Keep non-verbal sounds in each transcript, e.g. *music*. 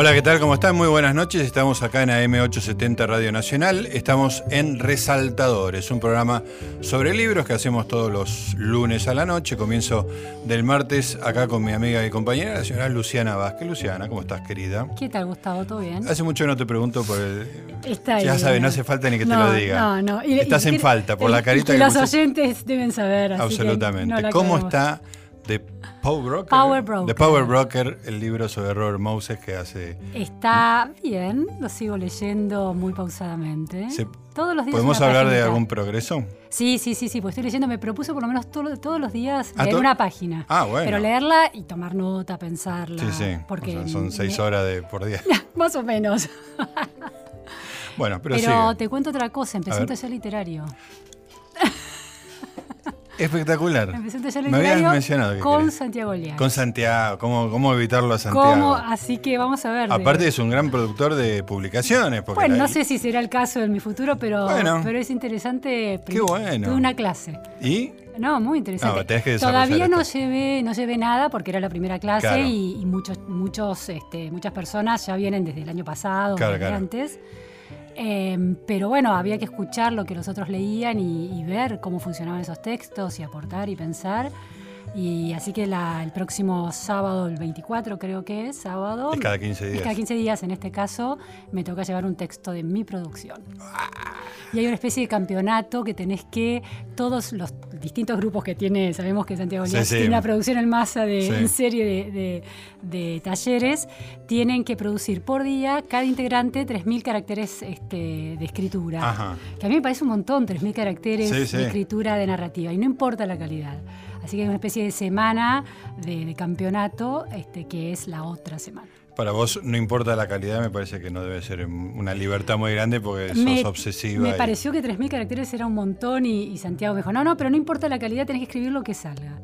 Hola, ¿qué tal? ¿Cómo están? Muy buenas noches. Estamos acá en AM870 Radio Nacional. Estamos en Resaltadores, un programa sobre libros que hacemos todos los lunes a la noche. Comienzo del martes acá con mi amiga y compañera, la señora Luciana Vázquez. Luciana, ¿cómo estás, querida? ¿Qué tal, Gustavo? ¿Todo bien? Hace mucho que no te pregunto por el... Está ya bien. sabes, no hace falta ni que te lo diga. No, no. Y- Estás y en falta por y- la y carita que que los oyentes deben saber. así que Absolutamente. no ¿Cómo está Power Broker? Power Broker. The Power Broker, el libro sobre Robert Moses que hace... Está bien, lo sigo leyendo muy pausadamente. Se- Todos los días. ¿Podemos hablar de paginita. algún progreso? Sí, sí, sí, sí, pues estoy leyendo, me propuso por lo menos todo- todos los días Ah, leer una página. Ah, bueno. Pero leerla y tomar nota, pensarla. Sí, sí. Porque O sea, son seis me- horas de, por día. *laughs* Más o menos. Bueno, pero, Pero, sigue. te cuento otra cosa, empecé A un taller literario. Espectacular. Me mencionado que con. Santiago Liag. Con Santiago, ¿cómo, cómo evitarlo a Santiago? ¿Cómo? Así que vamos a ver. Aparte es un gran productor de publicaciones. Porque Bueno, la- no sé si será el caso en mi futuro, pero, Bueno. pero es interesante. Qué bueno. Tuve una clase. ¿Y? No, muy interesante. No, tenés que Todavía no esto. llevé, no llevé nada porque era la primera clase Claro. y, y muchos, muchos, este, muchas personas ya vienen desde el año pasado, Claro, desde claro. antes. Eh, pero bueno, había que escuchar lo que los otros leían y, y ver cómo funcionaban esos textos y aportar y pensar. Y así que la- el próximo sábado, el 24 creo que es, sábado. Es cada 15 días. Es cada 15 días, en este caso, me toca llevar un texto de mi producción. Y hay una especie de campeonato que tenés que, todos los distintos grupos que tiene, sabemos que Santiago Sí, Liaz sí. tiene una producción en masa de, Sí. en serie de, de- de talleres, tienen que producir por día, cada integrante, 3.000 caracteres este, de escritura. Ajá. Que a mí me parece un montón, 3.000 caracteres de escritura de narrativa, y no importa la calidad. Así que hay una especie de semana de, de campeonato este, que es la otra semana. Para vos no importa la calidad, me parece que no debe ser una libertad muy grande porque sos me, obsesiva. Me y- pareció que 3.000 caracteres era un montón y, y Santiago me dijo, no, no, pero no importa la calidad, tenés que escribir lo que salga.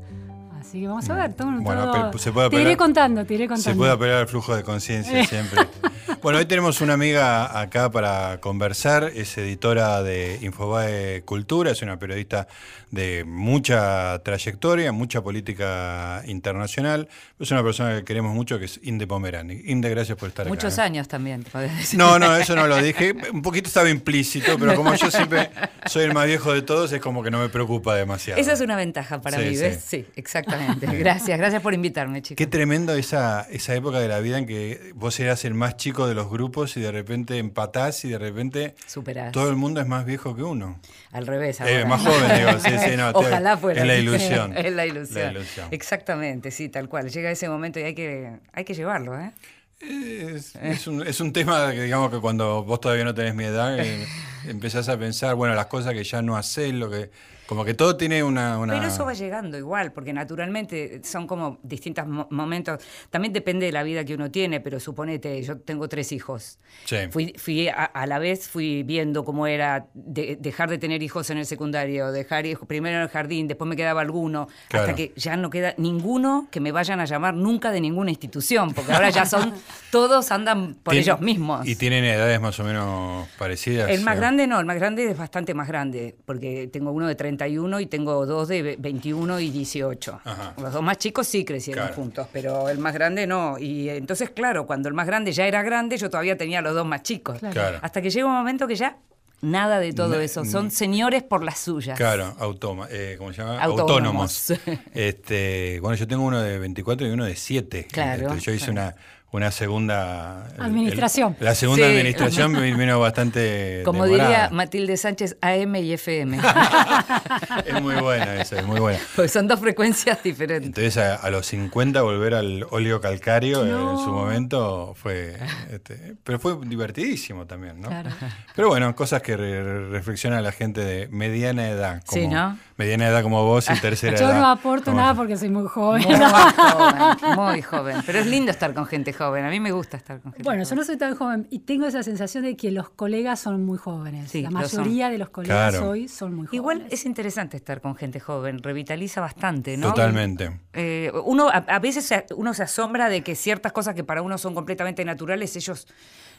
Así que vamos a ver, todo, Bueno, todo- pero se puede te iré apelar- contando, te iré contando. Se puede apelar al flujo de conciencia siempre. *laughs* Bueno, hoy tenemos una amiga acá para conversar, es editora de Infobae Cultura, es una periodista de mucha trayectoria, mucha política internacional, es una persona que queremos mucho que es Inde Pomerani. Inde, gracias por estar Muchos acá. ¿eh? años también, decir. No, no, eso no lo dije. Un poquito estaba implícito, pero como yo siempre soy el más viejo de todos, es como que no me preocupa demasiado. Esa es una ventaja para Sí, mí, sí. ¿ves? Sí, exactamente. Gracias, gracias por invitarme, chicos. Qué tremendo esa, esa época de la vida en que vos eras el más chico de los grupos y de repente empatás y de repente Superás. todo el mundo es más viejo que uno. Al revés. Eh, más joven, digo, sí, sí, no, *laughs* Ojalá fuera. es la ilusión. *laughs* es la ilusión. La ilusión. Exactamente, sí, tal cual. Llega ese momento y hay que, hay que llevarlo, ¿eh? Es, es un, es un tema que digamos que cuando vos todavía no tenés mi edad eh, empezás a pensar, bueno, las cosas que ya no haces, lo que como que todo tiene una... una- Pero eso va llegando igual, porque naturalmente son como distintos mo- momentos. También depende de la vida que uno tiene, pero suponete, yo tengo tres hijos. Sí. Fui, fui a, a la vez fui viendo cómo era de- dejar de tener hijos en el secundario, dejar hijos primero en el jardín, después me quedaba alguno, Claro. hasta que ya no queda ninguno que me vayan a llamar nunca de ninguna institución, porque ahora ya son, *laughs* todos andan por Tien- ellos mismos. Y tienen edades más o menos parecidas. El más grande no, el más grande es bastante más grande, porque tengo uno de 31 y tengo dos de ve- 21 y 18. Ajá. Los dos más chicos sí crecieron Claro. juntos, pero el más grande no. Y entonces, claro, cuando el más grande ya era grande, yo todavía tenía los dos más chicos. Claro. Claro. Hasta que llega un momento que ya nada de todo eso, son señores por las suyas. Claro, automa, eh, ¿cómo se llama? Autónomos. *laughs* Este, bueno, yo tengo uno de 24 y uno de 7. Claro, Este, yo hice claro. una, una segunda... Administración. el- la segunda Sí. administración me *laughs* vino bastante Como demorada. diría Matilde Sánchez, AM y FM. *laughs* Es muy buena esa, es muy buena. Porque son dos frecuencias diferentes. Entonces a, a los 50 volver al óleo calcario en su momento fue... este, pero fue divertidísimo también, ¿no? Claro. Pero bueno, cosas que re- reflexiona la gente de mediana edad. Como, Sí, ¿no? Mediana edad como vos y tercera *laughs* Yo edad. no aporto nada porque soy muy joven. Muy joven, muy joven. Pero es lindo estar con gente joven. A mí me gusta estar con gente Bueno, joven. yo no soy tan joven y tengo esa sensación de que los colegas son muy jóvenes. Sí, la lo mayoría de los colegas Claro. hoy son muy jóvenes. Igual es interesante estar con gente joven, revitaliza bastante, ¿no? Totalmente. Eh, uno a, a veces se- uno se asombra de que ciertas cosas que para uno son completamente naturales, ellos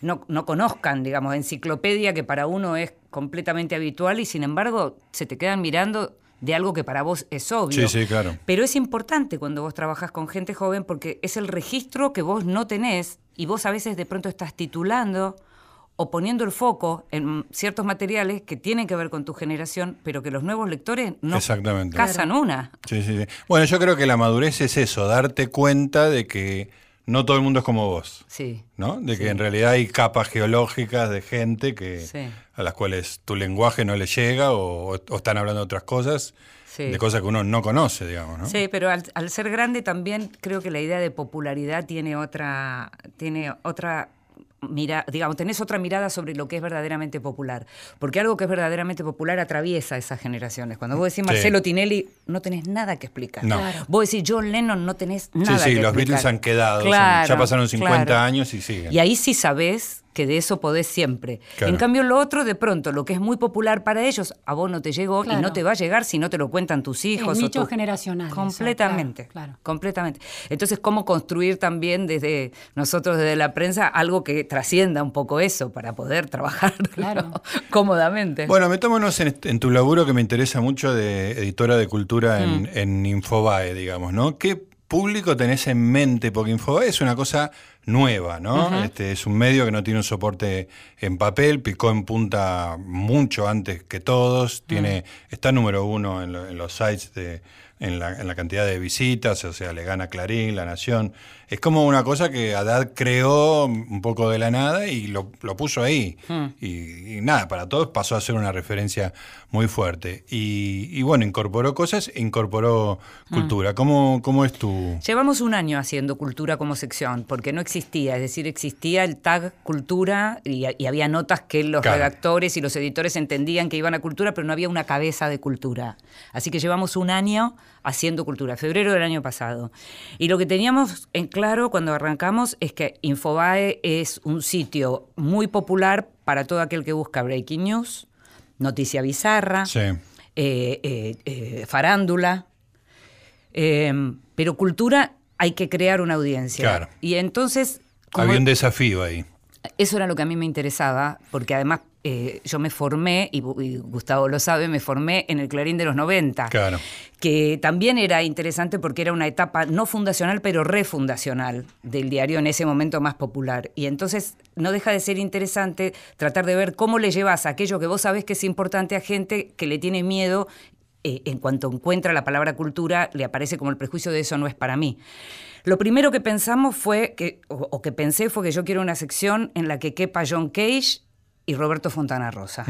no, no conozcan, digamos, enciclopedia que para uno es completamente habitual y sin embargo se te quedan mirando de algo que para vos es obvio. Sí, sí, claro. Pero es importante cuando vos trabajás con gente joven porque es el registro que vos no tenés y vos a veces de pronto estás titulando o poniendo el foco en ciertos materiales que tienen que ver con tu generación, pero que los nuevos lectores no Exactamente. cazan una. Sí, sí, sí. Bueno, yo creo que la madurez es eso, darte cuenta de que no todo el mundo es como vos. Sí. ¿no? De que en realidad hay capas geológicas de gente que Sí. A las cuales tu lenguaje no le llega o, o están hablando de otras cosas, Sí. de cosas que uno no conoce, digamos, ¿no? Sí, pero al, al ser grande también creo que la idea de popularidad tiene otra, tiene otra mira, digamos, tenés otra mirada sobre lo que es verdaderamente popular. Porque algo que es verdaderamente popular atraviesa esas generaciones. Cuando vos decís Sí. Marcelo Tinelli, no tenés nada que explicar. No. Claro. Vos decís John Lennon, no tenés Sí, nada sí, que los explicar. Beatles han quedado, son- Claro, ya pasaron 50 claro. años y siguen. Y ahí sí sabés que de eso podés siempre. Claro. En cambio, lo otro, de pronto, lo que es muy popular para ellos, a vos no te llegó y no te va a llegar si no te lo cuentan tus hijos. O nicho tu- generacional, eso, Completamente. claro, claro. Completamente. Entonces, ¿cómo construir también desde nosotros, desde la prensa, algo que trascienda un poco eso para poder trabajar *laughs* Claro. cómodamente? Bueno, metámonos en, en tu laburo que me interesa mucho de editora de cultura en, Mm. en Infobae, digamos, ¿no? ¿Qué público tenés en mente? Porque Infobae es una cosa nueva, ¿no? este, es un medio que no tiene un soporte en papel, picó en punta mucho antes que todos, tiene, está número uno en, lo- en los sites de, en la, en la cantidad de visitas, o sea, le gana Clarín, La Nación. Es como una cosa que Haddad creó un poco de la nada y lo, lo puso ahí. Y, y nada, para todos pasó a ser una referencia muy fuerte. Y, y bueno, incorporó cosas, incorporó cultura. ¿Cómo, ¿Cómo es tu...? Llevamos un año haciendo cultura como sección, porque no existía, es decir, existía el tag cultura y, y había notas que los Claro. redactores y los editores entendían que iban a cultura, pero no había una cabeza de cultura. Así que llevamos un año haciendo cultura, febrero del año pasado. Y lo que teníamos en claro cuando arrancamos es que Infobae es un sitio muy popular para todo aquel que busca breaking news, noticia bizarra, Sí. eh, eh, eh, farándula. Eh, pero cultura hay que crear una audiencia. Claro. Y entonces, Había un desafío ahí. eso era lo que a mí me interesaba, porque además eh, yo me formé, y, Gustavo lo sabe, me formé en el Clarín de los 90. Claro. Que también era interesante porque era una etapa no fundacional, pero refundacional del diario en ese momento más popular. Y entonces no deja de ser interesante tratar de ver cómo le llevas aquello que vos sabés que es importante a gente que le tiene miedo eh, en cuanto encuentra la palabra cultura, le aparece como el prejuicio de eso no es para mí. Lo primero que pensamos fue, que, o, o que pensé fue que yo quiero una sección en la que quepa John Cage y Roberto Fontana Rosa.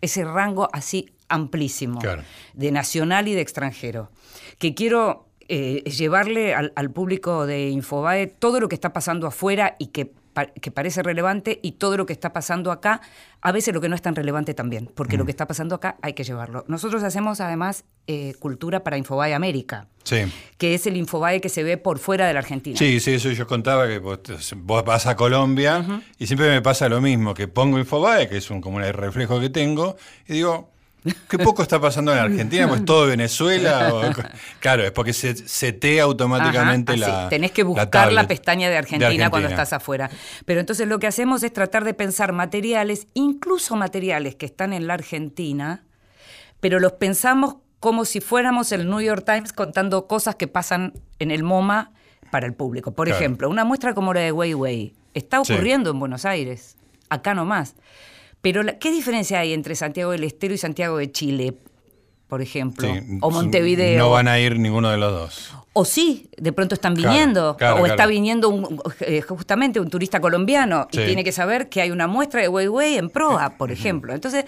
Ese rango así amplísimo, Claro. de nacional y de extranjero. Que quiero eh, llevarle al, al público de Infobae todo lo que está pasando afuera y que, que parece relevante y todo lo que está pasando acá, a veces lo que no es tan relevante también, porque lo que está pasando acá hay que llevarlo. Nosotros hacemos además eh, cultura para Infobae América, Sí. que es el Infobae que se ve por fuera de la Argentina. Sí, sí, eso yo contaba que vos, vos vas a Colombia y siempre me pasa lo mismo, que pongo Infobae, que es un, como un reflejo que tengo, y digo, qué poco está pasando en Argentina, pues todo Venezuela. o- *laughs* claro, es porque se setea automáticamente Ajá, la. Tenés que buscar la, pestaña de Argentina, Argentina. cuando estás afuera. Pero entonces lo que hacemos es tratar de pensar materiales, incluso materiales que están en la Argentina, pero los pensamos como si fuéramos el New York Times contando cosas que pasan en el MoMA para el público. Por Claro. ejemplo, una muestra como la de Weiwei está Sí. ocurriendo en Buenos Aires, acá nomás. Pero la- ¿qué diferencia hay entre Santiago del Estero y Santiago de Chile, por ejemplo? Sí, o Montevideo. No van a ir ninguno de los dos. O sí, de pronto están viniendo. claro, o está viniendo un- eh, justamente un turista colombiano Sí. y tiene que saber que hay una muestra de Weiwei en proa, por ejemplo. Entonces,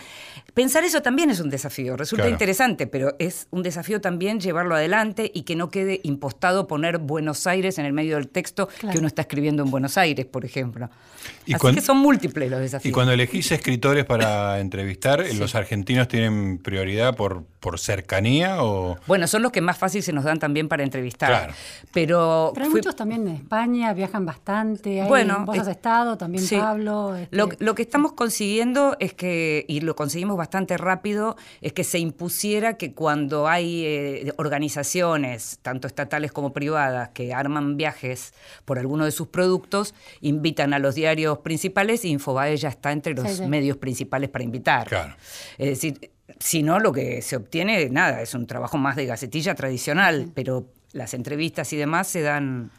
pensar eso también es un desafío. Resulta Claro. interesante, pero es un desafío también llevarlo adelante y que no quede impostado poner Buenos Aires en el medio del texto Claro. que uno está escribiendo en Buenos Aires, por ejemplo. Y Así que son múltiples los Y desafíos. cuando elegís escritores para *laughs* entrevistar, ¿los argentinos tienen prioridad por, por cercanía o...? Bueno, son los que más fácil se nos dan también para entrevistar. Claro. Pero, Pero hay fui- muchos también de España, viajan bastante. Hay, Bueno, vos es- has estado, también Sí. Pablo. este, Lo, lo que estamos consiguiendo es que, y lo conseguimos bastante rápido, es que se impusiera que cuando hay eh, organizaciones, tanto estatales como privadas, que arman viajes por alguno de sus productos, invitan a los diarios principales y Infobae ya está entre los Sí, sí. medios principales para invitar. Claro. Es decir, si no, lo que se obtiene, nada, es un trabajo más de gacetilla tradicional, pero las entrevistas y demás se dan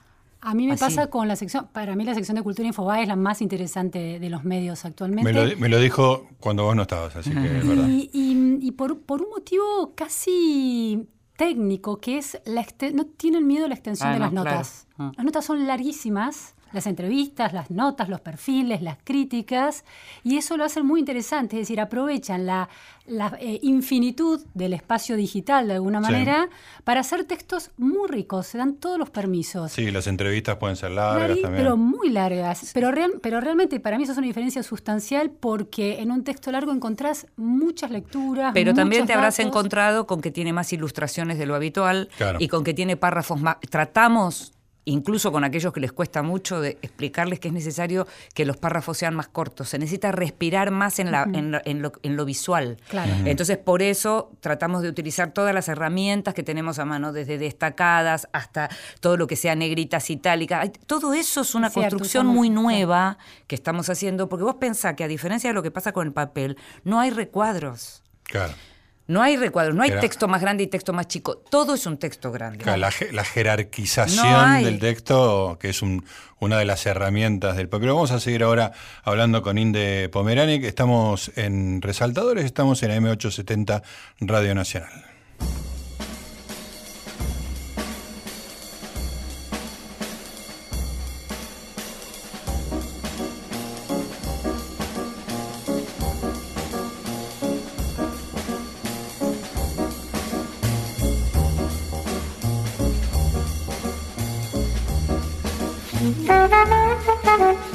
A mí me Así. pasa con la sección, para mí la sección de Cultura Infobae es la más interesante de los medios actualmente. Me lo, me lo dijo cuando vos no estabas, así que es verdad. Y, y- y por, por un motivo casi técnico, que es la no tienen miedo a la extensión Ah, de no, las claro. notas. Ah. Las notas son larguísimas, las entrevistas, las notas, los perfiles, las críticas, y eso lo hacen muy interesante, es decir, aprovechan la, la, eh, infinitud del espacio digital de alguna Sí. manera para hacer textos muy ricos, se dan todos los permisos. Sí, las entrevistas pueden ser largas también. pero muy largas. Pero, real- pero realmente para mí eso es una diferencia sustancial porque en un texto largo encontrás muchas lecturas. Pero también te habrás datos. encontrado con que tiene más ilustraciones de lo habitual Claro. y con que tiene párrafos más. Tratamos, incluso con aquellos que les cuesta mucho, de explicarles que es necesario que los párrafos sean más cortos. Se necesita respirar más en, la, en, lo, en lo- en lo visual. Claro. Entonces, por eso tratamos de utilizar todas las herramientas que tenemos a mano, desde destacadas hasta todo lo que sea negritas, itálicas. Todo eso es una Es cierto, construcción muy nueva que estamos haciendo, porque vos pensás que a diferencia de lo que pasa con el papel, no hay recuadros. Claro. No hay recuadros, no hay Era- texto más grande y texto más chico. Todo es un texto grande. Claro, la, je- la jerarquización No del texto, que es un- una de las herramientas del papel. Vamos a seguir ahora hablando con Inde Pomeranic. Estamos en Resaltadores, estamos en AM870 Radio Nacional. Thank you.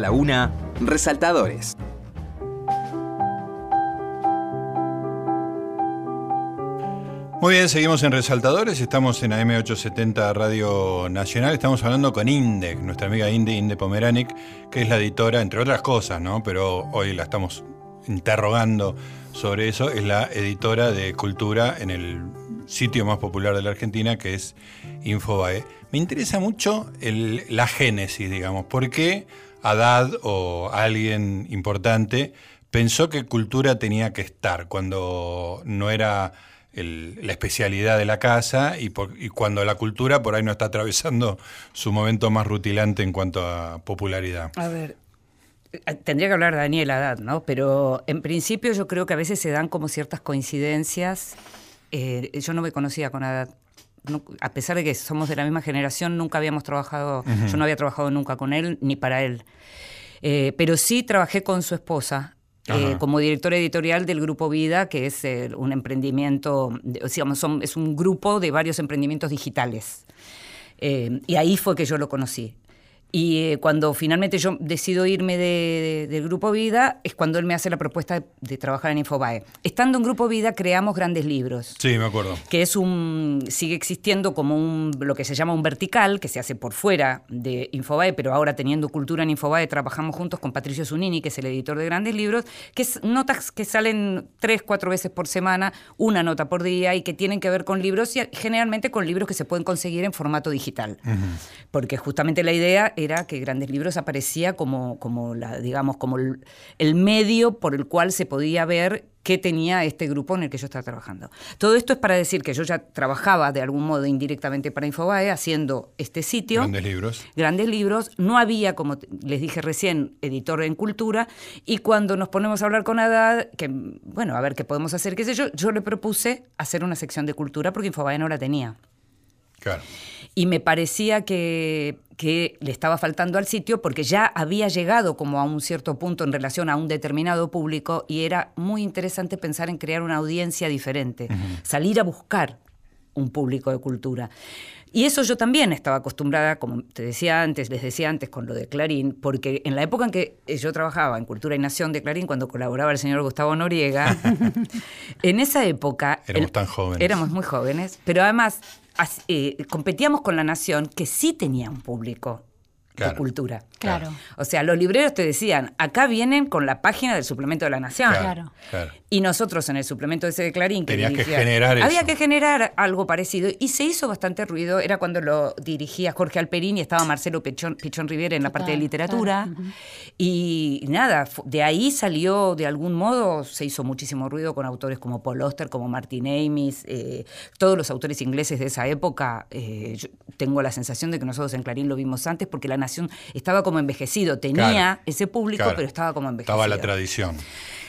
La una, resaltadores. Muy bien, seguimos en Resaltadores, estamos en AM870 Radio Nacional, estamos hablando con Inde, nuestra amiga Inde, Inde Pomeranic, que es la editora, entre otras cosas, ¿no? Pero hoy la estamos interrogando sobre eso, es la editora de Cultura en el sitio más popular de la Argentina, que es Infobae. Me interesa mucho la génesis, digamos. ¿Por qué Haddad o alguien importante pensó que cultura tenía que estar cuando no era el- la especialidad de la casa y, cuando la cultura por ahí no está atravesando su momento más rutilante en cuanto a popularidad? A ver, eh, tendría que hablar Daniel Haddad, ¿no? Pero en principio yo creo que a veces se dan como ciertas coincidencias. Eh, yo no me conocía con Haddad. A pesar de que somos de la misma generación, nunca habíamos trabajado, yo no había trabajado nunca con él ni para él. Eh, pero sí trabajé con su esposa. eh, como directora editorial del Grupo Vida, que es eh, un emprendimiento, digamos, son- es un grupo de varios emprendimientos digitales. Eh, y ahí fue que yo lo conocí. Y eh, cuando finalmente yo decido irme de- de- del Grupo Vida, es cuando él me hace la propuesta de, de trabajar en Infobae. Estando en Grupo Vida, creamos grandes libros Sí, me acuerdo. que es un sigue existiendo como un lo que se llama un vertical que se hace por fuera de Infobae, pero ahora teniendo cultura en Infobae trabajamos juntos con Patricio Zunini, que es el editor de grandes libros, que es notas que salen tres, cuatro veces por semana, una nota por día y que tienen que ver con libros y generalmente con libros que se pueden conseguir en formato digital, porque justamente la idea era que grandes libros aparecía como como la digamos como el, el medio por el cual se podía ver qué tenía este grupo en el que yo estaba trabajando. Todo esto es para decir que yo ya trabajaba de algún modo indirectamente para Infobae haciendo este sitio. Grandes libros. Grandes libros, no había, como les dije recién, editor en cultura, y cuando nos ponemos a hablar con Haddad, que bueno, a ver qué podemos hacer, qué sé yo, yo le propuse hacer una sección de cultura porque Infobae no la tenía. Claro. Y me parecía que, que le estaba faltando al sitio porque ya había llegado como a un cierto punto en relación a un determinado público y era muy interesante pensar en crear una audiencia diferente, salir a buscar un público de cultura. Y eso yo también estaba acostumbrada, como te decía antes, les decía antes con lo de Clarín, porque en la época en que yo trabajaba en Cultura y Nación de Clarín, cuando colaboraba el señor Gustavo Noriega, *laughs* en esa época... Éramos tan jóvenes. Éramos muy jóvenes, pero además eh, competíamos con La Nación, que sí tenía un público Claro. de cultura. Claro. O sea, los libreros te decían, acá vienen con la página del suplemento de La Nación. Claro. claro. Y nosotros en el suplemento ese de Clarín... Tenías que dirigía- generar Había eso. que generar algo parecido. Y se hizo bastante ruido. Era cuando lo dirigía Jorge Alperín y estaba Marcelo Pichón, Pichón Rivera en la parte de literatura. Y nada, de ahí salió, de algún modo, se hizo muchísimo ruido con autores como Paul Auster, como Martin Amis, eh, todos los autores ingleses de esa época. eh, yo tengo la sensación de que nosotros en Clarín lo vimos antes porque La Estaba como envejecido. Tenía Claro. ese público, Claro. pero estaba como envejecido. Estaba la tradición.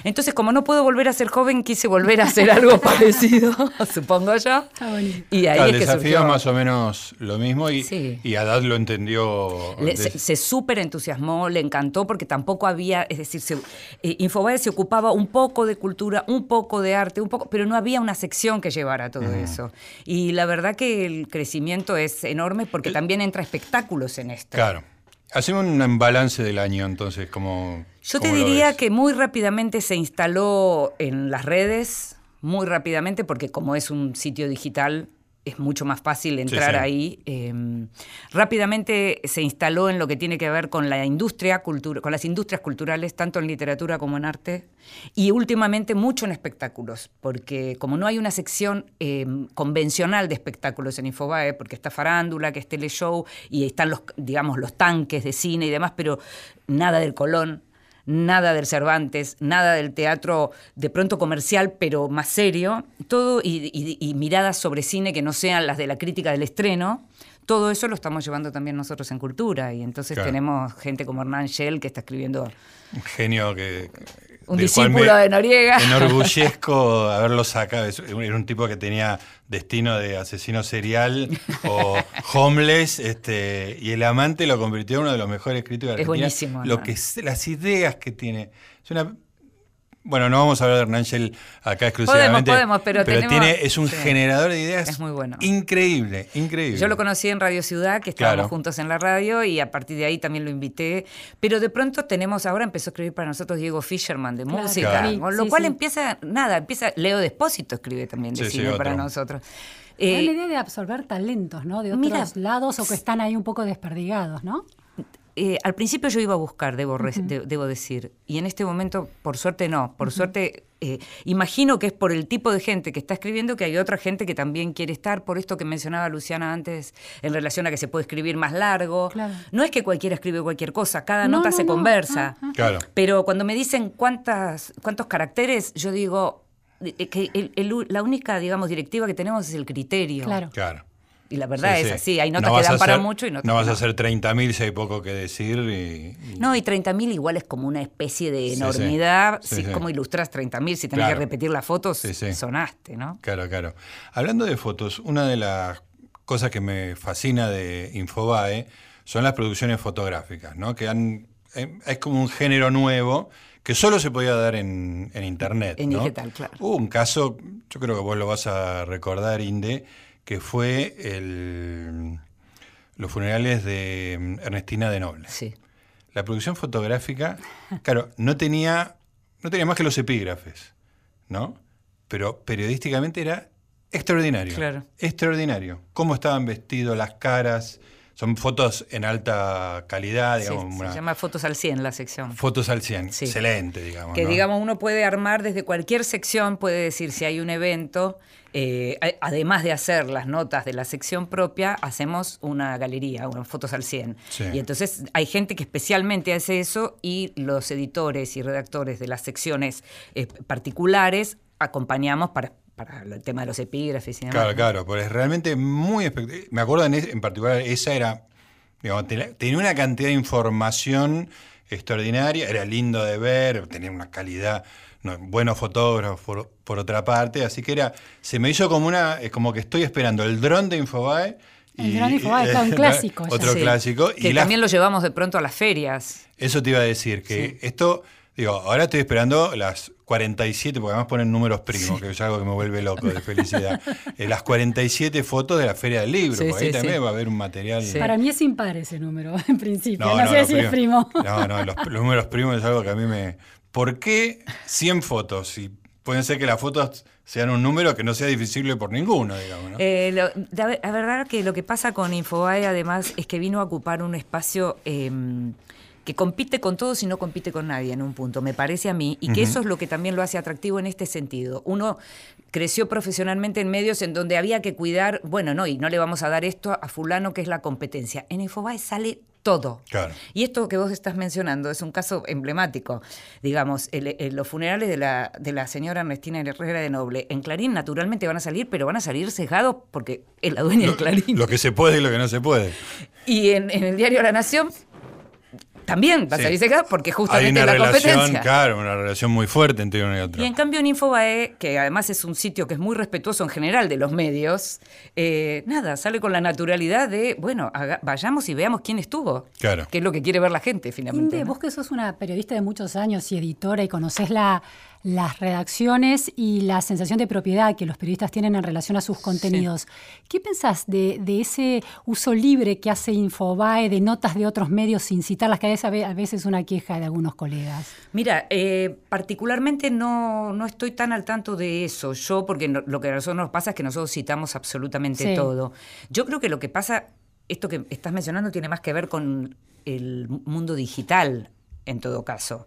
Entonces, como no puedo volver a ser joven, quise volver a hacer algo *laughs* parecido, *laughs* supongo yo. Está. Y ahí Claro, es el que desafío surgió. más o menos lo mismo y, Sí. y Haddad lo entendió. Le- de- se, se súper entusiasmó, le encantó porque tampoco había, es decir, se, eh, Infobae se ocupaba un poco de cultura, un poco de arte, un poco, pero no había una sección que llevara todo eso. Y la verdad que el crecimiento es enorme porque también entra espectáculos en esto. Claro. Hacemos un balance del año, entonces, como. Yo te ¿cómo lo diría que muy rápidamente se instaló en las redes, muy rápidamente, porque como es un sitio digital, es mucho más fácil entrar sí. ahí. Eh, rápidamente se instaló en lo que tiene que ver con la industria, cultura, con las industrias culturales, tanto en literatura como en arte, y últimamente mucho en espectáculos, porque como no hay una sección eh, convencional de espectáculos en Infobae, porque está farándula, que es teleshow, y están los, digamos, los tanques de cine y demás, pero nada del Colón nada del Cervantes, nada del teatro de pronto comercial, pero más serio, todo y, y- y miradas sobre cine que no sean las de la crítica del estreno. Todo eso lo estamos llevando también nosotros en cultura y entonces Claro. tenemos gente como Hernán Shell que está escribiendo Un genio que. Un discípulo de Noriega. Enorgullezco haberlo sacado. Es- Era un tipo que tenía destino de asesino serial o *laughs* homeless, este, y el amante lo convirtió en uno de los mejores críticos de Es Argentina. buenísimo, Lo ¿no? que es- las ideas que tiene. Es una bueno, no vamos a hablar de Hernán Shell acá exclusivamente. podemos, pero tenemos- tiene, es un sí. generador de ideas Es muy bueno. increíble, increíble. Yo lo conocí en Radio Ciudad, que estábamos Claro. juntos en la radio y a partir de ahí también lo invité. Pero de pronto tenemos, ahora empezó a escribir para nosotros Diego Fisherman de Claro. música, Claro. con lo Sí, cual sí. empieza, nada, empieza, Leo Despósito escribe también de Sí, sí, cine para otro. nosotros. Es Eh, la idea de absorber talentos, ¿no? De otros mira, lados o que están ahí un poco desperdigados, ¿no? Eh, al principio yo iba a buscar, debo, re- de- debo decir, y en este momento, por suerte no, por suerte eh, imagino que es por el tipo de gente que está escribiendo que hay otra gente que también quiere estar, por esto que mencionaba Luciana antes, en relación a que se puede escribir más largo. Claro. No es que cualquiera escribe cualquier cosa, cada No, nota no, se no. conversa. Ah, Claro. Pero cuando me dicen cuántas, cuántos caracteres, yo digo eh, que el- el- la única, digamos, directiva que tenemos es el criterio. Claro. Claro. Y la verdad Sí, es sí. así, hay No notas vas que dan para hacer- mucho y notas No vas a hacer 30.000 si hay poco que decir. Y, y- No, y 30.000 igual es como una especie de enormidad. Sí, si. ¿Cómo ilustras 30.000? Si tenés Claro. que repetir las fotos, sonaste, ¿no? Claro, claro. Hablando de fotos, una de las cosas que me fascina de Infobae son las producciones fotográficas, ¿no? Que han, eh, es como un género nuevo que solo se podía dar en, en internet. En ¿no? digital, claro. Hubo un caso, yo creo que vos lo vas a recordar, Inde, que fue el, los funerales de mm, Ernestina de Noble. Sí. La producción fotográfica, claro, no tenía, no tenía más que los epígrafes, ¿no? Pero periodísticamente era extraordinario. Claro. Extraordinario. Cómo estaban vestidos, las caras. Son fotos en alta calidad, Sí, digamos. una- se llama Fotos al 100 la sección. Fotos al 100. Sí. Excelente, digamos. Que ¿no? digamos, uno puede armar desde cualquier sección, puede decir si hay un evento, eh, además de hacer las notas de la sección propia, hacemos una galería, unas fotos al 100. Sí. Y entonces hay gente que especialmente hace eso y los editores y redactores de las secciones eh, particulares acompañamos para, para el tema de los epígrafes y demás. Claro, claro, pero es realmente muy espectacular. Me acuerdo en, en particular, esa era, digamos, tenía una cantidad de información extraordinaria, era lindo de ver, tenía una calidad, no, buenos fotógrafos por, por otra parte, así que era, se me hizo como una, es como que estoy esperando el dron de Infobae. El dron de Infobae, claro, un *laughs* clásico. Otro Sí. clásico. Que y la- también lo llevamos de pronto a las ferias. eso te iba a decir, que esto, digo, ahora estoy esperando las 47, porque además ponen números primos, que es algo que me vuelve loco de felicidad. *laughs* Eh, las 47 fotos de la Feria del Libro, Sí, porque ahí sí, también sí. va a haber un material. Sí. Para mí es impar ese número, *laughs* en principio. No, No, no, sé los si es primo. No, no, los, los números primos es algo que a mí me. ¿Por qué 100 fotos? Y pueden ser que las fotos sean un número que no sea divisible por ninguno, digamos. ¿no? Eh, lo- la, la verdad que lo que pasa con Infobae además es que vino a ocupar un espacio eh, que compite con todos y no compite con nadie en un punto, me parece a mí, y que eso es lo que también lo hace atractivo en este sentido. Uno creció profesionalmente en medios en donde había que cuidar, bueno, no, y no le vamos a dar esto a fulano que es la competencia. En Infobae sale todo. Claro. Y esto que vos estás mencionando es un caso emblemático. Digamos, el- el- los funerales de la, de la señora Ernestina Herrera de Noble en Clarín naturalmente van a salir, pero van a salir sesgados porque es la dueña de Clarín. Lo que se puede y lo que no se puede. Y en, en el diario La Nación también va a Sí. salir porque Hay justamente una es la relación, competencia. claro, una relación muy fuerte entre uno y otro. Y en cambio en Infobae, que además es un sitio que es muy respetuoso en general de los medios, eh, nada, sale con la naturalidad de, bueno, haga- vayamos y veamos quién estuvo. Claro. Que es lo que quiere ver la gente finalmente. Inde, ¿no? vos que sos una periodista de muchos años y editora y conocés la, las redacciones y la sensación de propiedad que los periodistas tienen en relación a sus contenidos, ¿qué pensás de, de ese uso libre que hace Infobae de notas de otros medios sin citarlas, que es a ve- a veces una queja de algunos colegas? Mira, eh, particularmente no, no estoy tan al tanto de eso. Yo, porque no- lo que a nosotros nos pasa es que nosotros citamos absolutamente Sí. todo. Yo creo que lo que pasa, esto que estás mencionando tiene más que ver con el mundo digital, en todo caso,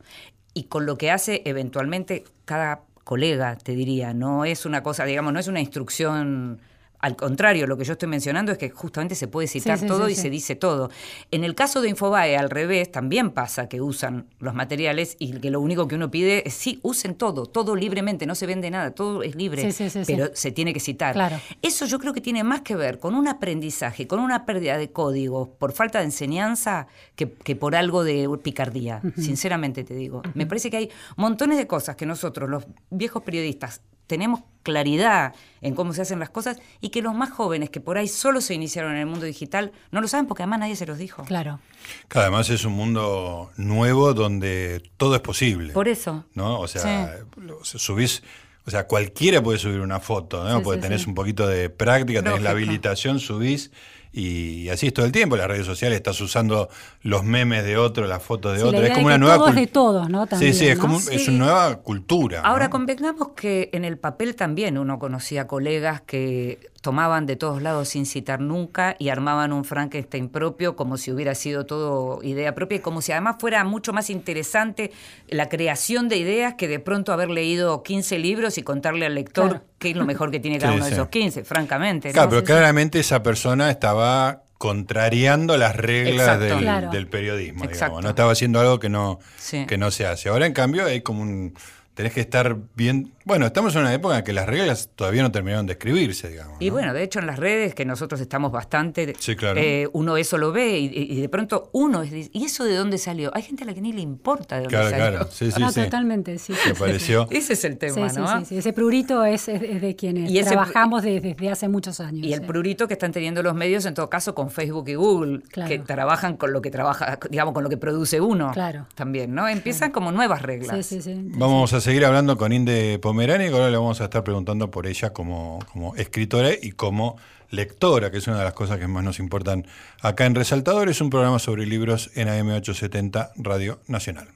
y con lo que hace eventualmente cada colega, te diría. No es una cosa, digamos, no es una instrucción. Al contrario, lo que yo estoy mencionando es que justamente se puede citar sí, todo sí, y se dice todo. En el caso de Infobae, al revés, también pasa que usan los materiales y que lo único que uno pide es sí, usen todo, todo libremente, no se vende nada, todo es libre, pero se tiene que citar. Claro. Eso yo creo que tiene más que ver con un aprendizaje, con una pérdida de códigos por falta de enseñanza que, que por algo de picardía, sinceramente te digo. Me parece que hay montones de cosas que nosotros, los viejos periodistas, tenemos claridad en cómo se hacen las cosas y que los más jóvenes que por ahí solo se iniciaron en el mundo digital no lo saben porque además nadie se los dijo. Claro. Que además es un mundo nuevo donde todo es posible. Por eso. ¿no? O sea, subís, o sea, cualquiera puede subir una foto, ¿no? Sí, Porque sí, tenés sí. un poquito de práctica, tenés la habilitación, subís y así es todo el tiempo. Las redes sociales estás usando los memes de otro, las fotos de Sí, otro. Es como de una que nueva todo es cul- de todos, ¿no? También, sí, sí, es ¿no? como un- es Sí. una nueva cultura. Ahora ¿no? convengamos que en el papel también uno conocía colegas que tomaban de todos lados sin citar nunca y armaban un Frankenstein propio como si hubiera sido todo idea propia y como si además fuera mucho más interesante la creación de ideas que de pronto haber leído 15 libros y contarle al lector Claro. qué es lo mejor que tiene *laughs* cada Sí, uno de sí. esos 15, francamente. ¿no? Claro, pero claramente esa persona estaba contrariando las reglas Exacto. del, Claro. del periodismo, Exacto. digamos. No estaba haciendo algo que no, Sí. que no se hace. Ahora, en cambio, hay como un... Tenés que estar bien... Bueno, estamos en una época en que las reglas todavía no terminaron de escribirse, digamos. Y ¿no? bueno, de hecho en las redes, que nosotros estamos bastante, Sí, claro. eh, uno eso lo ve y, y de pronto uno es, ¿y eso de dónde salió? Hay gente a la que ni le importa de dónde Claro, salió. claro. Sí, sí, no, sí. totalmente, sí. sí, sí, pareció... Ese es el Sí, tema, sí, ¿no? sí, sí. Ese prurito es, de quienes Y trabajamos de- desde hace muchos años. Y el sí. prurito que están teniendo los medios, en todo caso, con Facebook y Google, Claro. que trabajan con lo que trabaja, digamos, con lo que produce uno. Claro. También, ¿no? Empiezan como nuevas Sí, reglas. sí, sí. Vamos a seguir hablando con Inde Pomerani, que ahora le vamos a estar preguntando por ella como, como escritora y como lectora, que es una de las cosas que más nos importan acá en Resaltador. Es un programa sobre libros en AM870 Radio Nacional.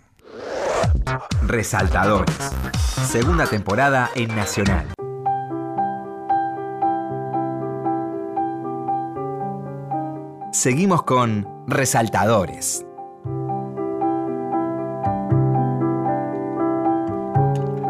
Resaltadores. Segunda temporada en Nacional. Seguimos con Resaltadores.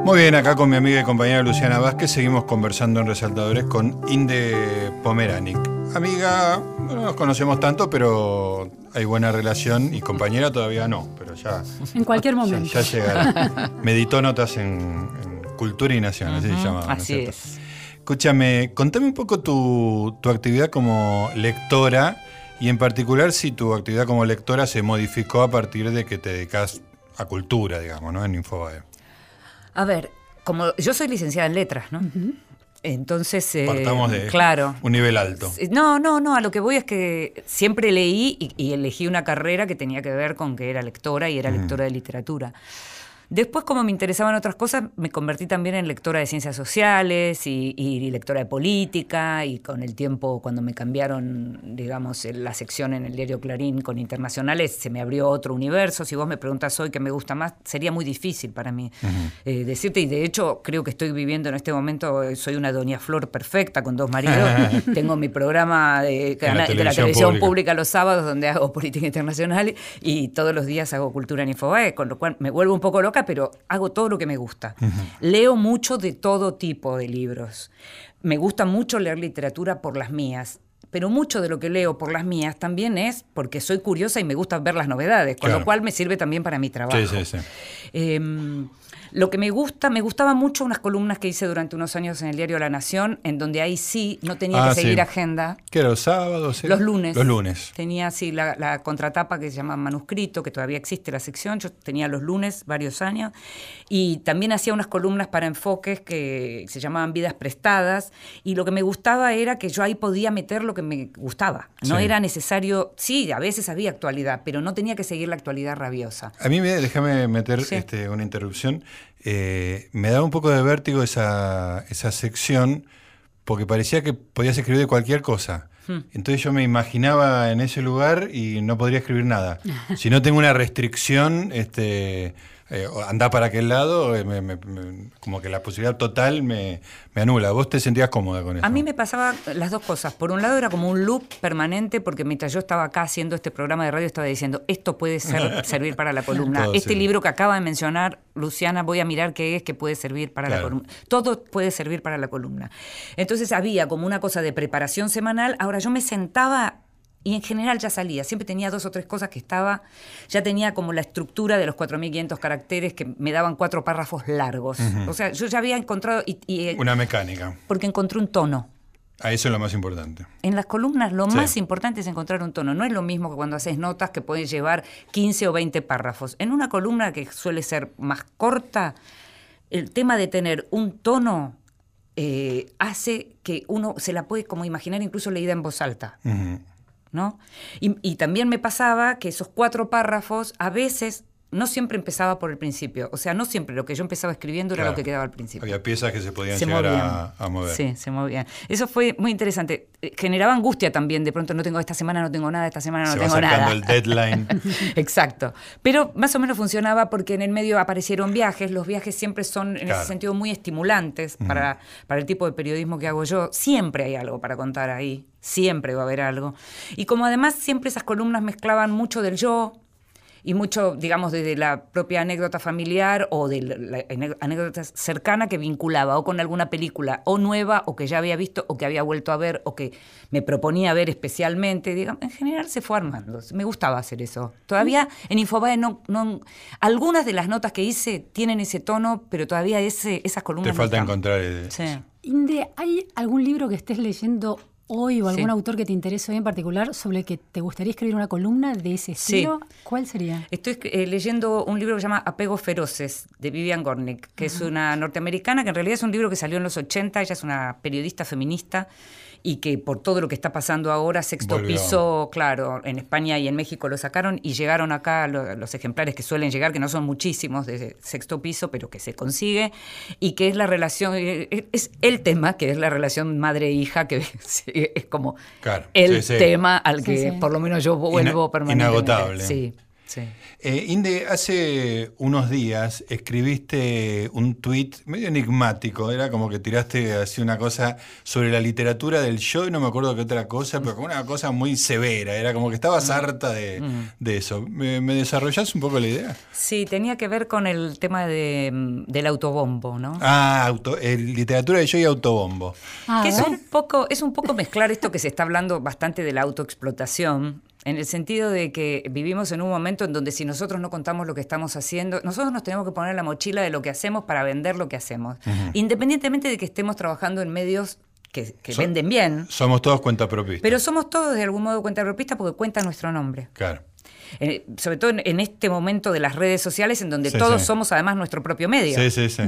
Muy bien, acá con mi amiga y compañera Luciana Vázquez seguimos conversando en Resaltadores con Inde Pomeranic. Amiga, no nos conocemos tanto, pero hay buena relación y compañera todavía no, pero ya, En cualquier momento. ya llegará. *laughs* Meditó notas en, en Cultura y Nación, así se llama. ¿no Así cierto? es. Escúchame, contame un poco tu, tu actividad como lectora y en particular si tu actividad como lectora se modificó a partir de que te dedicas a cultura, digamos, ¿no? En Infobae. A ver, como yo soy licenciada en letras, ¿no? Entonces, eh, Partamos de claro. un nivel alto. No, no, no, a lo que voy es que siempre leí y, y elegí una carrera que tenía que ver con que era lectora y era lectora de literatura. Después, como me interesaban otras cosas, me convertí también en lectora de ciencias sociales y, y lectora de política y con el tiempo, cuando me cambiaron, digamos, la sección en el diario Clarín con internacionales, se me abrió otro universo. Si vos me preguntas hoy qué me gusta más, sería muy difícil para mí eh, decirte. Y de hecho, creo que estoy viviendo en este momento, eh, soy una doña Flor perfecta con dos maridos. *laughs* Tengo mi programa de, de la televisión televisión pública. pública los sábados donde hago *laughs* política internacional y todos los días hago cultura en Infobae, con lo cual me vuelvo un poco loca, pero hago todo lo que me gusta. Leo mucho de todo tipo de libros. Me gusta mucho leer literatura por las mías. Pero mucho de lo que leo por las mías también es porque soy curiosa y me gusta ver las novedades, con Claro. lo cual me sirve también para mi trabajo. Sí, sí, sí. Eh, lo que me gusta, me gustaba mucho unas columnas que hice durante unos años en el diario La Nación, en donde ahí sí no tenía Ah, que seguir sí. agenda. ¿Qué era los sábados? Los lunes. Los lunes. Tenía así la, la contratapa que se llama manuscrito, que todavía existe la sección. Yo tenía los lunes varios años. Y también hacía unas columnas para enfoques que se llamaban vidas prestadas. Y lo que me gustaba era que yo ahí podía meter lo que me gustaba. No Sí. era necesario, sí, a veces había actualidad, pero no tenía que seguir la actualidad rabiosa. A mí, me, déjame meter Sí. este, una interrupción. Eh, me daba un poco de vértigo esa, esa sección porque parecía que podías escribir de cualquier cosa. Hmm. Entonces yo me imaginaba en ese lugar y no podría escribir nada. *laughs* si no tengo una restricción, este, eh, para aquel lado, eh, me- me- me- como que la posibilidad total me, me anula. ¿Vos te sentías cómoda con eso? A mí me pasaba las dos cosas. Por un lado era como un loop permanente porque mientras yo estaba acá haciendo este programa de radio estaba diciendo, esto puede ser, *laughs* servir para la columna. Todo este sirve. libro que acaba de mencionar Luciana, voy a mirar qué es que puede servir para Claro. la columna. Todo puede servir para la columna. Entonces había como una cosa de preparación semanal. Ahora yo me sentaba y en general ya salía. Siempre tenía dos o tres cosas que estaba. Ya tenía como la estructura de los 4.500 caracteres que me daban cuatro párrafos largos. O sea, yo ya había encontrado... Y, y, eh, Una mecánica. porque encontré un tono. A eso es lo más importante. En las columnas lo Sí. más importante es encontrar un tono. No es lo mismo que cuando haces notas que pueden llevar 15 o 20 párrafos. En una columna que suele ser más corta, el tema de tener un tono eh, hace que uno se la puede como imaginar incluso leída en voz alta. Ujú. ¿No? Y, y también me pasaba que esos cuatro párrafos a veces no siempre empezaba por el principio. O sea, no siempre lo que yo empezaba escribiendo era lo que quedaba al principio. Había piezas que se podían Se llegar a, a mover. Sí, se movían. Eso fue muy interesante. Eh, Generaba angustia también. De pronto no tengo, esta semana no tengo nada, esta semana no se va tengo acercando nada. el deadline. *laughs* Exacto. Pero más o menos funcionaba porque en el medio aparecieron viajes. Los viajes siempre son, en Claro. ese sentido, muy estimulantes para, para el tipo de periodismo que hago yo. Siempre hay algo para contar ahí. Siempre va a haber algo. Y como además siempre esas columnas mezclaban mucho del yo, y mucho, digamos, desde la propia anécdota familiar o de la anécdota cercana que vinculaba o con alguna película o nueva o que ya había visto o que había vuelto a ver o que me proponía ver especialmente. Digamos, en general se fue armando. Me gustaba hacer eso. Todavía en Infobae no, no algunas de las notas que hice tienen ese tono, pero todavía ese, esas columnas Te no falta están. encontrar el- Sí. Inde, ¿hay algún libro que estés leyendo hoy o algún Sí. autor que te interese hoy en particular sobre el que te gustaría escribir una columna de ese Sí. estilo? ¿Cuál sería? Estoy eh, leyendo un libro que se llama Apegos Feroces, de Vivian Gornick, que es una norteamericana, que en realidad es un libro que salió en los 80, ella es una periodista feminista y que por todo lo que está pasando ahora, sexto Volvió. piso, claro, en España y en México lo sacaron y llegaron acá lo- los ejemplares que suelen llegar, que no son muchísimos de sexto piso, pero que se consigue, y que es la relación, eh, eh, es el tema, que es la relación madre-hija, que *laughs* sí, es como Claro, el sí, sí. tema al Sí, que sí. por lo menos yo vuelvo Ina- permanentemente. inagotable. Sí, sí. Eh, Inde, hace unos días escribiste un tuit medio enigmático, era como que tiraste así una cosa sobre la literatura del yo y no me acuerdo qué otra cosa, pero como una cosa muy severa, era como que estabas Mm. harta de, de eso. ¿Me, me desarrollás un poco la idea? Sí, tenía que ver con el tema de, mm, del autobombo, ¿no? Ah, auto, eh, literatura del yo y autobombo. Ah, que es ver. un poco, es un poco mezclar esto que se está hablando bastante de la autoexplotación, en el sentido de que vivimos en un momento en donde si nosotros no contamos lo que estamos haciendo, nosotros nos tenemos que poner la mochila de lo que hacemos para vender lo que hacemos, independientemente de que estemos trabajando en medios que, que So- venden bien. Somos todos cuentapropistas. Pero somos todos de algún modo cuentapropistas porque cuenta nuestro nombre. Claro. Eh, sobre todo en, en este momento de las redes sociales en donde Sí, todos sí. somos además nuestro propio medio. Sí, sí, sí.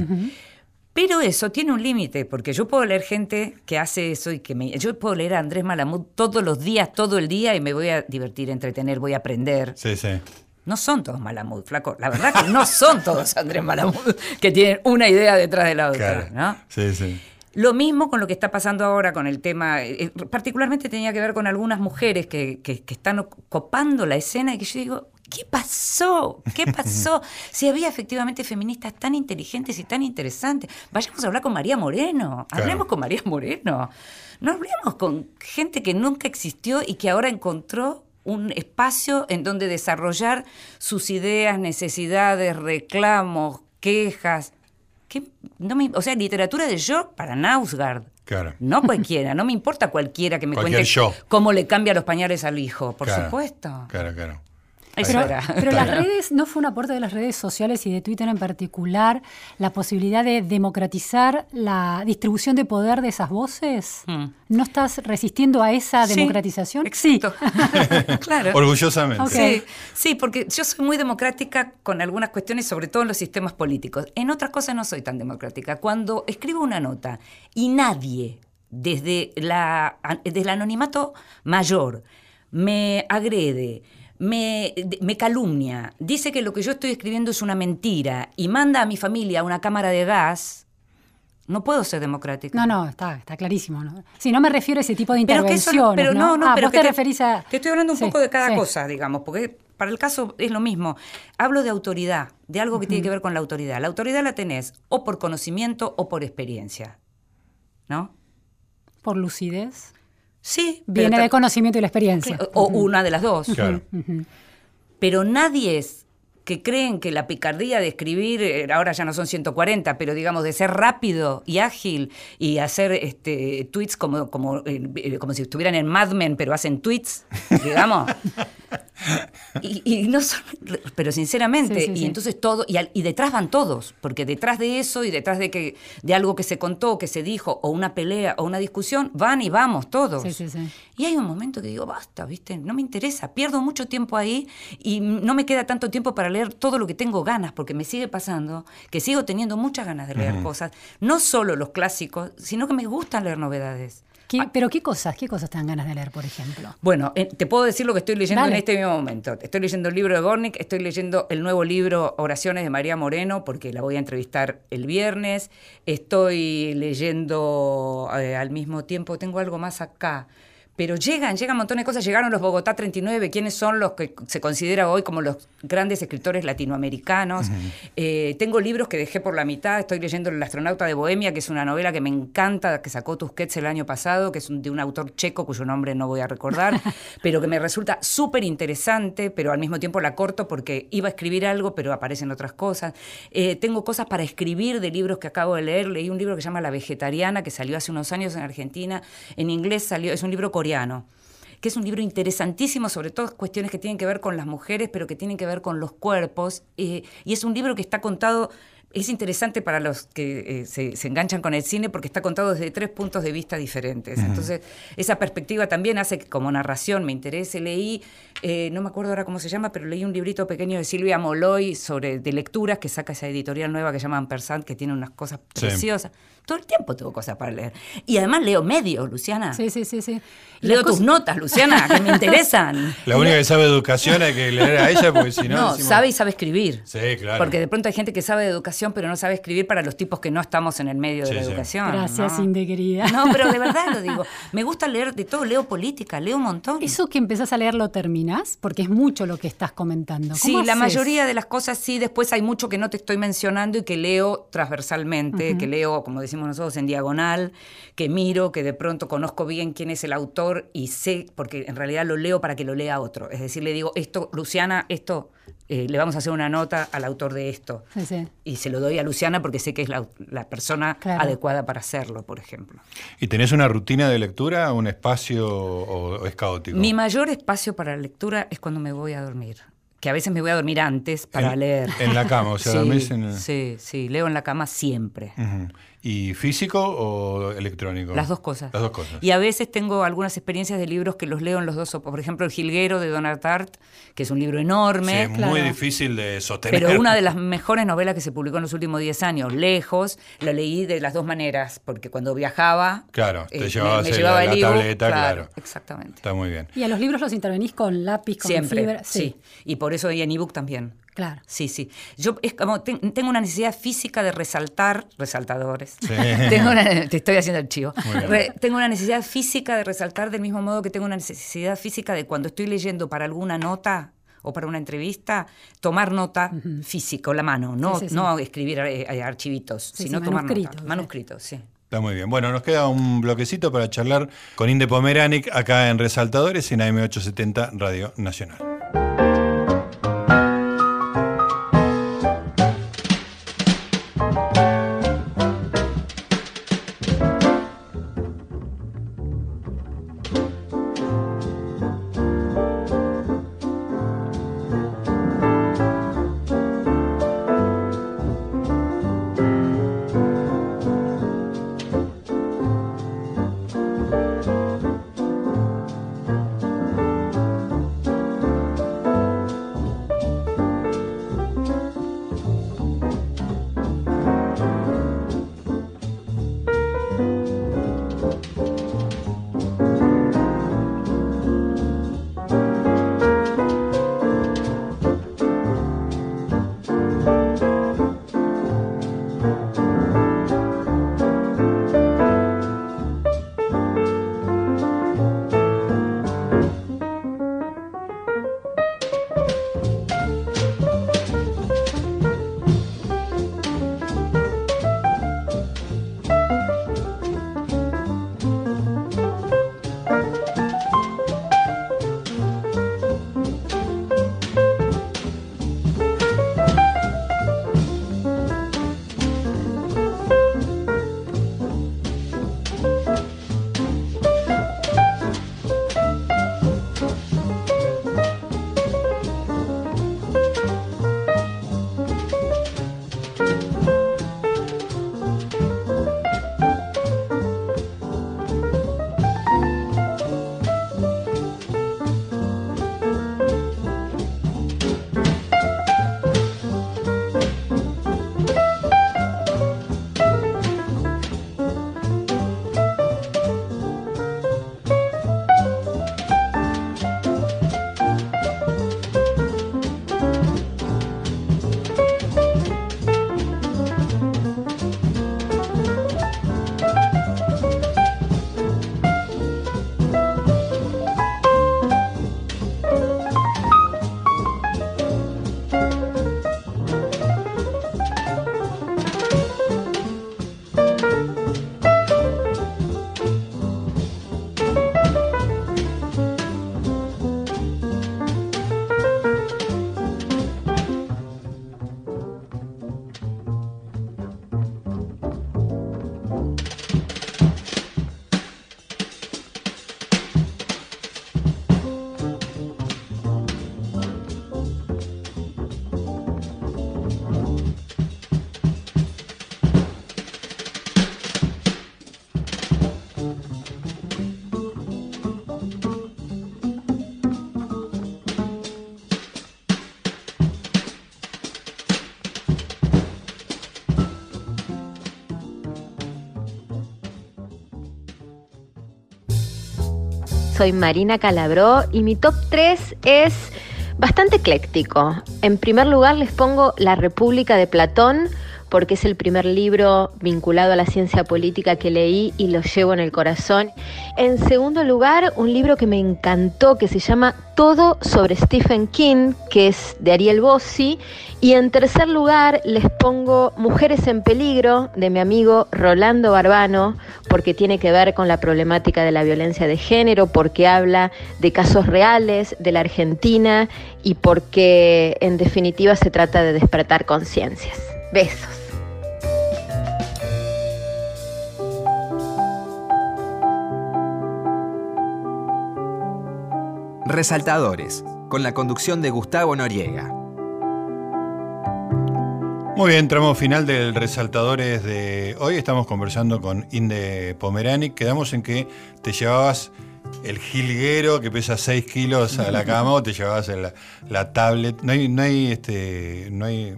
Pero eso tiene un límite, porque yo puedo leer gente que hace eso y que me... Yo puedo leer a Andrés Malamud todos los días, todo el día, y me voy a divertir, entretener, voy a aprender. Sí, sí. No son todos Malamud, flaco. La verdad que no son todos Andrés Malamud, que tienen una idea detrás de la otra, Claro. ¿no? Sí, sí. Lo mismo con lo que está pasando ahora con el tema, eh, particularmente tenía que ver con algunas mujeres que, que- que están copando la escena y que yo digo, ¿qué pasó? ¿Qué *laughs* pasó? si había efectivamente feministas tan inteligentes y tan interesantes, vayamos a hablar con María Moreno, Claro. hablemos con María Moreno, no hablemos con gente que nunca existió y que ahora encontró un espacio en donde desarrollar sus ideas, necesidades, reclamos, quejas. ¿Qué? No me- o sea, literatura de yo para Nausgard. Claro. No *laughs* cualquiera, no me importa cualquiera que me Cualquier cuente yo. cómo le cambia los pañales al hijo, por Claro. supuesto. Claro, claro. Eso Pero, era. pero las redes, ¿no fue un aporte de las redes sociales y de Twitter en particular la posibilidad de democratizar la distribución de poder de esas voces? Mm. ¿No estás resistiendo a esa Sí, democratización? Exacto. *laughs* claro. Orgullosamente. Sí, sí, porque yo soy muy democrática con algunas cuestiones, sobre todo en los sistemas políticos. En otras cosas no soy tan democrática. Cuando escribo una nota y nadie, desde, la, desde el anonimato mayor, me agrede, me, me calumnia, dice que lo que yo estoy escribiendo es una mentira y manda a mi familia a una cámara de gas, no puedo ser democrática. No, no, está, está clarísimo. ¿no? Sí, no me refiero a ese tipo de no, pero no, no, Ah, pero vos que te, referís a. Te estoy hablando un Sí, poco de cada sí. cosa, digamos, porque para el caso es lo mismo. Hablo de autoridad, de algo que tiene que ver con la autoridad. La autoridad la tenés o por conocimiento o por experiencia. ¿No? Por lucidez. Sí. Viene del conocimiento y la experiencia. O una de las dos. Claro. Pero nadie es que creen que la picardía de escribir, eh, ahora ya no son 140, pero digamos de ser rápido y ágil y hacer este, tweets como, como, eh, eh, como si estuvieran en Mad Men, pero hacen tweets, digamos. *laughs* y, y no son, pero sinceramente, Sí, sí, y sí. entonces todo, y, al- y detrás van todos, porque detrás de eso y detrás de que de algo que se contó, que se dijo, o una pelea, o una discusión, van y vamos todos. Sí, sí, sí. Y hay un momento que digo, basta, ¿viste? No me interesa, pierdo mucho tiempo ahí y no me queda tanto tiempo para leer todo lo que tengo ganas, porque me sigue pasando que sigo teniendo muchas ganas de leer cosas, no solo los clásicos, sino que me gustan leer novedades. ¿Qué- Ah. ¿Pero qué cosas? ¿Qué cosas te dan ganas de leer, por ejemplo? Bueno, eh, te puedo decir lo que estoy leyendo Dale. en este mismo momento. Estoy leyendo el libro de Gornick, estoy leyendo el nuevo libro Oraciones de María Moreno, porque la voy a entrevistar el viernes. Estoy leyendo eh, al mismo tiempo, tengo algo más acá. Pero llegan, llegan un montón de cosas. Llegaron los Bogotá 39, ¿quiénes son los que se considera hoy como los grandes escritores latinoamericanos? Eh, tengo libros que dejé por la mitad. Estoy leyendo El astronauta de Bohemia, que es una novela que me encanta, que sacó Tusquets el año pasado, que es de un autor checo cuyo nombre no voy a recordar, *laughs* pero que me resulta súper interesante, pero al mismo tiempo la corto porque iba a escribir algo, pero aparecen otras cosas. Eh, tengo cosas para escribir de libros que acabo de leer. Leí un libro que se llama La Vegetariana, que salió hace unos años en Argentina. En inglés salió, es un libro coreano que es un libro interesantísimo, sobre todo cuestiones que tienen que ver con las mujeres, pero que tienen que ver con los cuerpos. eh, y es un libro que está contado, es interesante para los que eh, se, se enganchan con el cine porque está contado desde tres puntos de vista diferentes. Entonces, esa perspectiva también hace que como narración me interese. Leí, eh, no me acuerdo ahora cómo se llama, pero leí un librito pequeño de Silvia Moloy sobre de lecturas que saca esa editorial nueva que se llama Ampersand, que tiene unas cosas Sí. preciosas. Todo el tiempo tengo cosas para leer. Y además leo medios, Luciana. Sí, sí, sí, sí. Leo tus notas, Luciana, que me *laughs* interesan. La única que sabe educación hay que leer a ella porque si no. No, decimos- sabe y sabe escribir. Sí, claro. Porque de pronto hay gente que sabe de educación, pero no sabe escribir para los tipos que no estamos en el medio de la sí. educación. Gracias, ¿no? No, pero de *laughs* verdad lo digo. Me gusta leer de todo, leo política, leo un montón. ¿Eso que empezás a leer lo terminás? Porque es mucho lo que estás comentando. Sí, ¿Cómo la mayoría de las cosas sí, después hay mucho que no te estoy mencionando y que leo transversalmente, que leo, como decimos nosotros, en diagonal, que miro, que de pronto conozco bien quién es el autor y sé, porque en realidad lo leo para que lo lea otro. Es decir, le digo, esto, Luciana, esto, eh, le vamos a hacer una nota al autor de esto. Sí, sí. Y se lo doy a Luciana porque sé que es la, la persona Claro. adecuada para hacerlo, por ejemplo. ¿Y tenés una rutina de lectura, un espacio o, o es caótico? Mi mayor espacio para la lectura es cuando me voy a dormir. Que a veces me voy a dormir antes para En- leer. en la cama, o sea, *laughs* sí, dormís en el- Sí, sí, leo en la cama siempre. Ujú. ¿Y físico o electrónico? Las dos cosas. Las dos cosas. Y a veces tengo algunas experiencias de libros que los leo en los dos. Por ejemplo, El Jilguero de Donald Tart, que es un libro Sí, enorme. es muy claro. difícil de sostener. Pero *laughs* una de las mejores novelas que se publicó en los últimos 10 años, lejos, la leí de las dos maneras, porque cuando viajaba, Claro, te eh, llevabas me, llevaba la el tableta, claro. Exactamente. Está muy bien. ¿Y a los libros los intervenís con lápiz, con Siempre, fibra? sí. Y por eso y en ebook también. Claro. Sí, sí. Yo es como ten- tengo una necesidad física de resaltar, resaltadores. Sí. *laughs* Tengo una- te estoy haciendo el chivo. Re- tengo una necesidad física de resaltar del mismo modo que tengo una necesidad física de cuando estoy leyendo para alguna nota o para una entrevista, tomar nota física, la mano, no, Sí, sí, sí. no escribir eh, eh, archivitos, Sí, sino sí, tomar manuscritos, nota. sí. Manuscritos, sí. Está muy bien. Bueno, nos queda un bloquecito para charlar con Inde Pomeranic acá en Resaltadores en AM870 Radio Nacional. Soy Marina Calabró y mi top 3 es bastante ecléctico. En primer lugar les pongo La República de Platón porque es el primer libro vinculado a la ciencia política que leí y lo llevo en el corazón. En segundo lugar, un libro que me encantó que se llama Todo sobre Stephen King, que es de Ariel Bossi. Y en tercer lugar, les pongo Mujeres en Peligro de mi amigo Rolando Barbano, porque tiene que ver con la problemática de la violencia de género, porque habla de casos reales de la Argentina y porque en definitiva se trata de despertar conciencias. Besos. Resaltadores, con la conducción de Gustavo Noriega. Muy bien, tramo final del Resaltadores de hoy. Estamos conversando con Inde Pomerani. Quedamos en que te llevabas el jilguero que pesa 6 kilos a la cama o te llevabas la, la tablet. No hay, no hay este, no hay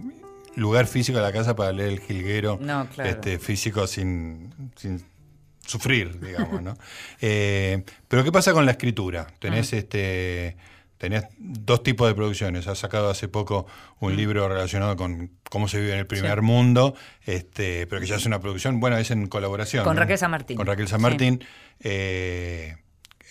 lugar físico en la casa para leer el jilguero No, claro. este, físico sin, sin sufrir, digamos, ¿no? *laughs* Eh, pero ¿qué pasa con la escritura? Tenés este. Tenés dos tipos de producciones. Has sacado hace poco un libro relacionado con cómo se vive en el primer Sí. mundo, este, pero que ya es una producción, bueno, es en colaboración. Con ¿no? Raquel San Martín. Con Raquel San Sí. Martín. Eh,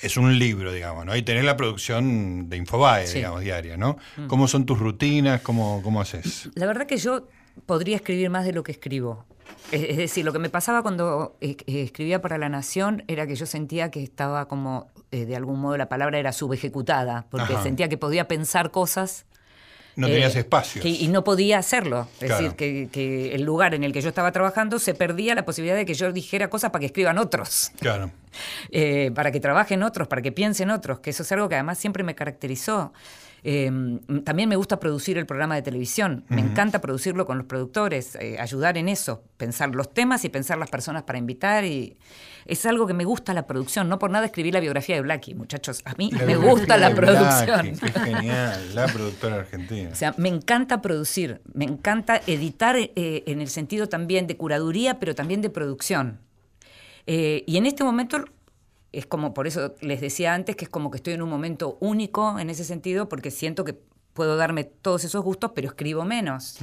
es un libro, digamos, ¿no? Y tenés la producción de Infobae, Sí. Mm. digamos, diaria, ¿no? ¿Cómo son tus rutinas? ¿Cómo, cómo haces? La verdad que yo podría escribir más de lo que escribo. Es decir, lo que me pasaba cuando eh, eh, escribía para La Nación era que yo sentía que estaba como, eh, de algún modo la palabra era subejecutada, porque Ajá. sentía que podía pensar cosas No eh, tenías espacios. que- y no podía hacerlo. Es Claro. decir, que, que el lugar en el que yo estaba trabajando se perdía la posibilidad de que yo dijera cosas para que escriban otros, Claro. *laughs* eh, para que trabajen otros, para que piensen otros, que eso es algo que además siempre me caracterizó. Eh, también me gusta producir el programa de televisión, me encanta producirlo con los productores, eh, ayudar en eso, pensar los temas y pensar las personas para invitar. y Es algo que me gusta la producción, no por nada escribí la biografía de Blackie, muchachos, a mí me gusta la producción. Blackie, Qué genial, la productora argentina. *laughs* O sea, me encanta producir, me encanta editar eh, en el sentido también de curaduría, pero también de producción. Eh, y en este momento es como, por eso les decía antes, que es como que estoy en un momento único en ese sentido, porque siento que puedo darme todos esos gustos, pero escribo menos.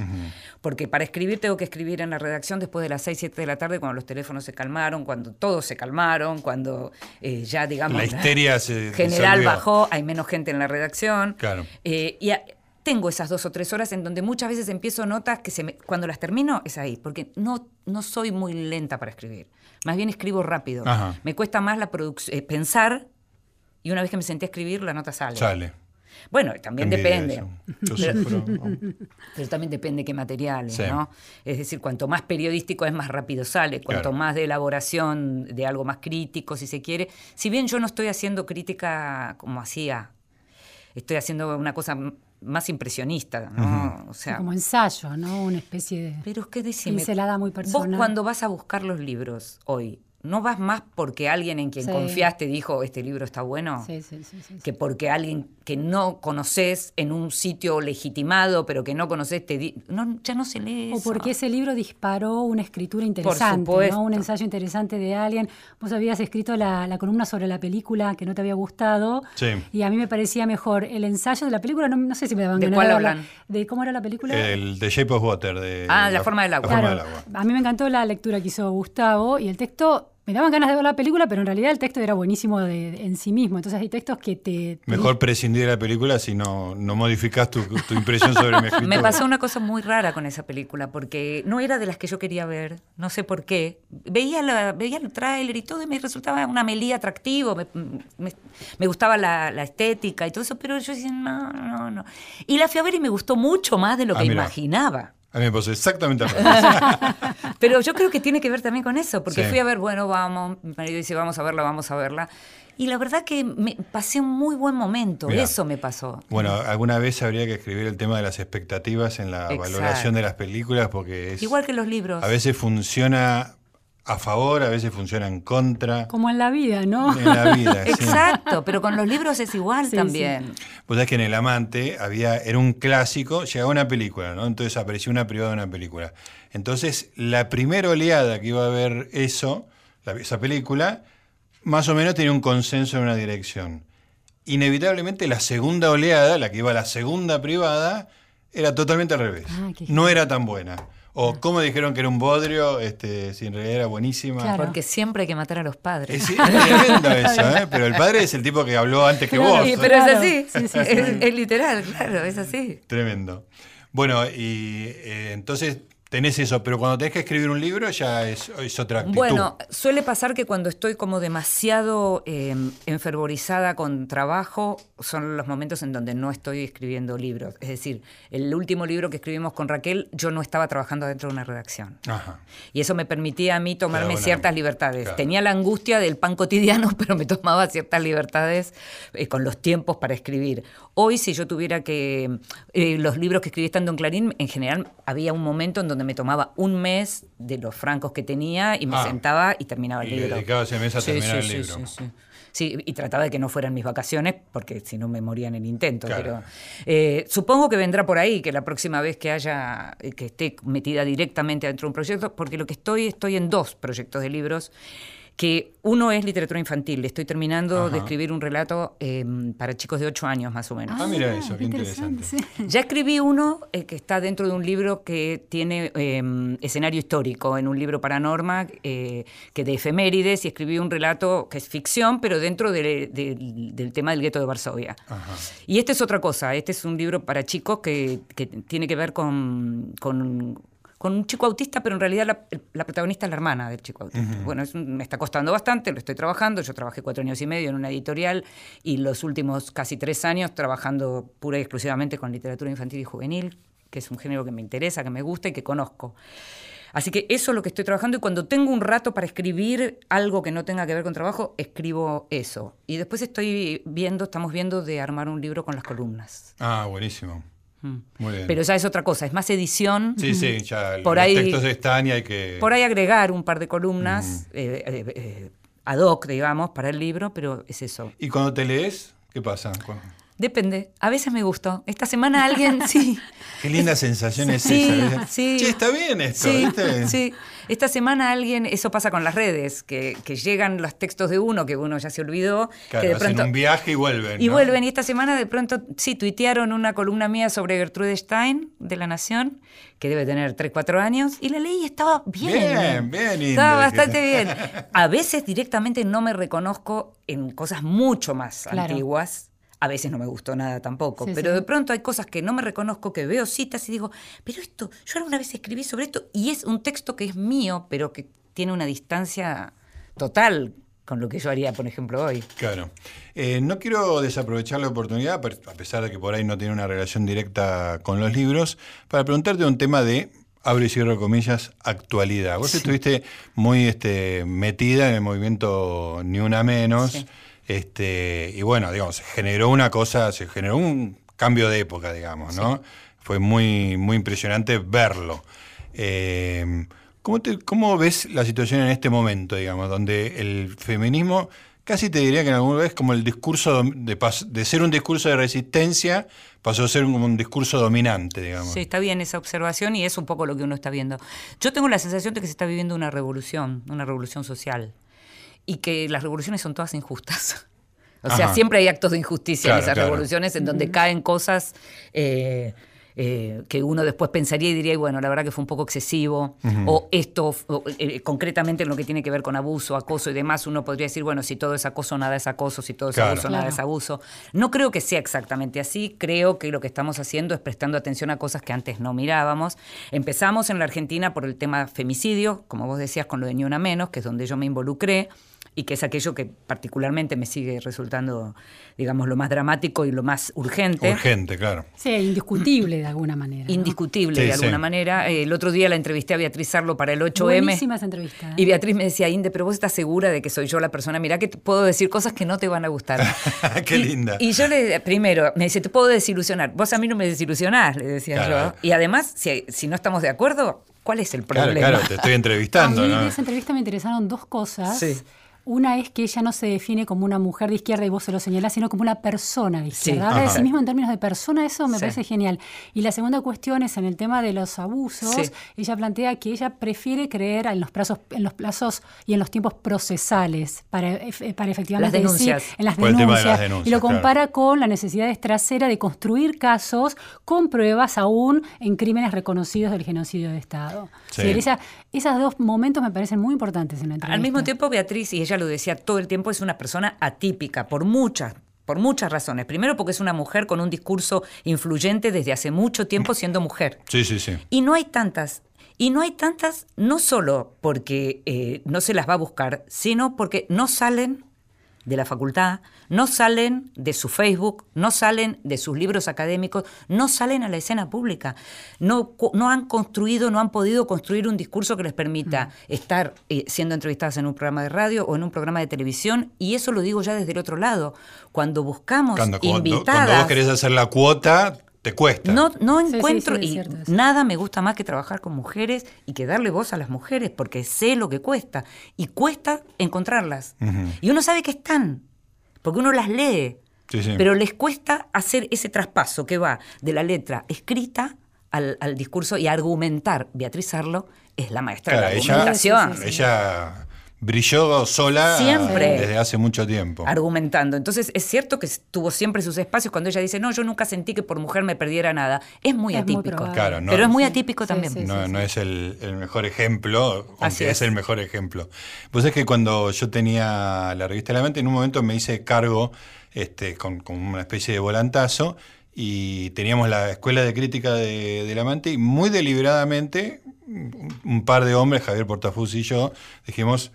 Porque para escribir tengo que escribir en la redacción después de las 6, 7 de la tarde, cuando los teléfonos se calmaron, cuando todos se calmaron, cuando eh, ya, digamos... La histeria se general disolvió. bajó, hay menos gente en la redacción. Claro. Eh, y a- tengo esas dos o tres horas en donde muchas veces empiezo notas que se me- cuando las termino es ahí, porque no, no soy muy lenta para escribir. Más bien escribo rápido. Ajá. Me cuesta más la eh, pensar y una vez que me senté a escribir, la nota sale. Sale. Bueno, también depende. Yo sufro. *laughs* Pero también depende qué materiales, Sí. ¿no? Es decir, cuanto más periodístico es, más rápido sale. Cuanto Claro. más de elaboración de algo más crítico, si se quiere. Si bien yo no estoy haciendo crítica como hacía, estoy haciendo una cosa más impresionista, ¿no? O sea, como ensayo, ¿no? Una especie de... pero es que decime, Pincelada muy vos personal. cuando vas a buscar los libros hoy, ¿no vas más porque alguien en quien Sí. confiaste dijo, este libro está bueno? Sí, sí, sí, sí, sí. que porque alguien que no conoces en un sitio legitimado, pero que no conoces, te di- no, ya no se lee O eso. porque ese libro disparó una escritura interesante. ¿no? un ensayo interesante de alguien. Vos habías escrito la, la columna sobre la película que no te había gustado Sí. y a mí me parecía mejor el ensayo de la película, no, no sé si me daban ¿De ganas cuál hablan? ¿De cómo era la película? El de Shape of Water. De, Ah, La forma del agua. La forma Claro, del agua. a mí me encantó la lectura que hizo Gustavo y el texto, me daban ganas de ver la película, pero en realidad el texto era buenísimo de- en sí mismo. Entonces hay textos que te... te- Mejor prescindir de la película si no, no modificás tu, tu impresión sobre mi *laughs* escritura. Me pasó una cosa muy rara con esa película, porque no era de las que yo quería ver, no sé por qué. Veía, la, veía el tráiler y todo y me resultaba una melía atractivo, me, me- me gustaba la, la estética y todo eso, pero yo decía, no, no, no. Y la fui a ver y me gustó mucho más de lo Ah, que mira. imaginaba. A mí me pasó exactamente al revés. *laughs* Pero yo creo que tiene que ver también con eso, porque Sí. fui a ver, bueno, vamos, mi marido dice, vamos a verla, vamos a verla. Y la verdad que me pasé un muy buen momento, Mirá. eso me pasó. Bueno, alguna vez habría que escribir el tema de las expectativas en la Exacto. valoración de las películas porque es, Igual que los libros. a veces funciona a favor, a veces funciona en contra. Como en la vida, ¿no? En la vida, *laughs* sí. Exacto, pero con los libros es igual Sí, también. Vos sabés que en El Amante había, era un clásico, llegaba una película, ¿no? Entonces apareció una privada de una película. Entonces, la primera oleada que iba a ver eso, la- esa película, más o menos tenía un consenso en una dirección. Inevitablemente la segunda oleada, la que iba a la segunda privada, era totalmente al revés. Ah, no era tan buena. O como dijeron que era un bodrio, este, si en realidad era buenísima. Claro. Porque siempre hay que matar a los padres. Es, *laughs* es tremendo eso, ¿eh? Pero el padre es el tipo que habló antes que Claro. vos. Sí, pero es así. Sí, sí, sí. Es, es literal, claro, es así. Tremendo. Bueno, y eh, entonces tenés eso, pero cuando tenés que escribir un libro ya es, es otra actitud. Bueno, suele pasar que cuando estoy como demasiado eh, enfervorizada con trabajo, son los momentos en donde no estoy escribiendo libros. Es decir, el último libro que escribimos con Raquel, yo no estaba trabajando dentro de una redacción. Ajá. Y eso me permitía a mí tomarme Claro, ciertas libertades. claro. Tenía la angustia del pan cotidiano, *laughs* pero me tomaba ciertas libertades eh, con los tiempos para escribir. Hoy, si yo tuviera que... eh, los libros que escribí estando en Clarín, en general había un momento en donde me tomaba un mes de los francos que tenía y me Ah. sentaba y terminaba el Y libro. dedicabas ese mes a Sí, terminar sí, el libro. sí, sí. Sí, y trataba de que no fueran mis vacaciones, porque si no me moría en el intento. Claro. Pero eh, supongo que vendrá por ahí, que la próxima vez que haya, eh, que esté metida directamente dentro de un proyecto, porque lo que estoy, estoy en dos proyectos de libros, que uno es literatura infantil. Estoy terminando Ajá. de escribir un relato eh, para chicos de 8 años más o menos. Ah, mira eso, qué interesante. sí. Ya escribí uno eh, que está dentro de un libro que tiene eh, escenario histórico, en un libro para Norma, eh, que de efemérides, y escribí un relato que es ficción, pero dentro de- de- del tema del gueto de Varsovia. Ajá. Y este es otra cosa, este es un libro para chicos que, que tiene que ver con, con, con un chico autista, pero en realidad la, la protagonista es la hermana del chico autista. Bueno, es un- me está costando bastante, lo estoy trabajando, yo trabajé cuatro años y medio en una editorial y los últimos casi tres años trabajando pura y exclusivamente con literatura infantil y juvenil, que es un género que me interesa, que me gusta y que conozco. Así que eso es lo que estoy trabajando y cuando tengo un rato para escribir algo que no tenga que ver con trabajo, escribo eso. Y después estoy viendo, estamos viendo de armar un libro con las columnas. Ah, buenísimo. Muy bien. Pero ya es otra cosa, es más edición. sí, sí, ya Por los ahí- textos están y hay que... Por ahí agregar un par de columnas eh, eh, eh, ad hoc, digamos, para el libro, pero es eso. ¿Y cuando te lees, qué pasa? Depende. A veces me gustó. Esta semana alguien, *laughs* sí. Qué linda sensación es Sí, esa. sí. Che, está bien esto, Sí, ¿viste? sí. Esta semana alguien, eso pasa con las redes, que, que llegan los textos de uno que uno ya se olvidó, Claro, que de hacen un viaje y vuelven. y ¿no? vuelven. Y esta semana de pronto, sí, tuitearon una columna mía sobre Gertrude Stein de La Nación, que debe tener 3, 4 años, y la leí y estaba bien. Bien, bien, Estaba bastante bien. A veces directamente no me reconozco en cosas mucho más Claro. antiguas. A veces no me gustó nada tampoco, Sí, pero sí. de pronto hay cosas que no me reconozco, que veo citas y digo, pero esto, yo alguna vez escribí sobre esto y es un texto que es mío, pero que tiene una distancia total con lo que yo haría, por ejemplo, hoy. Claro. Eh, no quiero desaprovechar la oportunidad, a pesar de que por ahí no tiene una relación directa con los libros, para preguntarte un tema de, abro y cierro comillas, actualidad. Vos estuviste muy este, metida en el movimiento Ni Una Menos, Sí. Este, y bueno, digamos, se generó una cosa, se generó un cambio de época, digamos, ¿no? Fue muy, muy impresionante verlo. Eh, ¿cómo, te- ¿Cómo ves la situación en este momento, digamos, donde el feminismo, casi te diría que en alguna vez como el discurso de, de ser un discurso de resistencia, pasó a ser un, un discurso dominante, digamos? Sí, está bien esa observación y es un poco lo que uno está viendo. Yo tengo la sensación de que se está viviendo una revolución, una revolución social, y que las revoluciones son todas injustas. O sea, Ajá. siempre hay actos de injusticia Claro, en esas claro. revoluciones en donde caen cosas eh, eh, que uno después pensaría y diría, "Y bueno, la verdad que fue un poco excesivo, o esto, o, eh, concretamente en lo que tiene que ver con abuso, acoso y demás, uno podría decir, bueno, si todo es acoso, nada es acoso, si todo es Claro. abuso, nada es abuso. No creo que sea exactamente así, creo que lo que estamos haciendo es prestando atención a cosas que antes no mirábamos. Empezamos en la Argentina por el tema femicidio, como vos decías, con lo de Ni Una Menos, que es donde yo me involucré y que es aquello que particularmente me sigue resultando, digamos, lo más dramático y lo más urgente. Urgente, claro. Sí, indiscutible de alguna manera. ¿no? Indiscutible Sí, de sí. alguna manera. Eh, El otro día la entrevisté a Beatriz Sarlo para el 8M. Buenísima esa entrevista. ¿eh? Y Beatriz me decía, Inde, pero vos estás segura de que soy yo la persona, mirá que te puedo decir cosas que no te van a gustar. *laughs* Qué Y- linda. Y yo le, primero, me dice, te puedo desilusionar. Vos a mí no me desilusionás, le decía Claro. yo. Y además, si, si no estamos de acuerdo, ¿cuál es el problema? claro, te estoy entrevistando, a mí ¿no? de esa entrevista me interesaron dos cosas. Sí. Una es que ella no se define como una mujer de izquierda y vos se lo señalás, sino como una persona de Sí, izquierda. Habla de sí mismo en términos de persona, eso me Sí. parece genial. Y la segunda cuestión es en el tema de los abusos. Sí. Ella plantea que ella prefiere creer en los plazos, en los plazos y en los tiempos procesales para, ef- para efectivamente Las decir- denuncias. en las Por el tema de denuncias. las denuncias, y lo claro. compara con la necesidad trasera de construir casos con pruebas aún en crímenes reconocidos del genocidio de Estado. Sí. Sí, esa- esos dos momentos me parecen muy importantes en la entrevista. Al mismo tiempo, Beatriz, y ella lo decía todo el tiempo, es una persona atípica por muchas. Por muchas razones. Primero porque es una mujer con un discurso influyente desde hace mucho tiempo siendo mujer. Sí, sí, sí. Y no hay tantas. Y no hay tantas no solo porque eh, no se las va a buscar, sino porque no salen de la facultad, no salen de su Facebook, no salen de sus libros académicos, no salen a la escena pública. No, co- no han construido, no han podido construir un discurso que les permita estar eh, siendo entrevistadas en un programa de radio o en un programa de televisión. Y eso lo digo ya desde el otro lado. Cuando buscamos Cuando, cuando vos querés hacer la cuota, te cuesta. No, no Sí, sí, encuentro, sí, y nada me gusta más que trabajar con mujeres y que darle voz a las mujeres, porque sé lo que cuesta. Y cuesta encontrarlas. Y uno sabe que están, porque uno las lee. Sí, sí. Pero les cuesta hacer ese traspaso que va de la letra escrita al, al discurso y argumentar. Beatriz Arlo es la maestra Claro, de la ella, argumentación. Sí, sí, sí. ella brilló sola Siempre. desde hace mucho tiempo. argumentando. Entonces, es cierto que tuvo siempre sus espacios cuando ella dice, no, yo nunca sentí que por mujer me perdiera nada. Es muy Es muy atípico. probable. Claro, no- pero es muy atípico sí, también. sí, no, no es el, el mejor ejemplo, aunque Así es. es. el mejor ejemplo. Pues es que cuando yo tenía la revista La Mente, en un momento me hice cargo este, con, con una especie de volantazo y teníamos la escuela de crítica de, de La Mente y muy deliberadamente un, un par de hombres, Javier Portafus y yo, dijimos,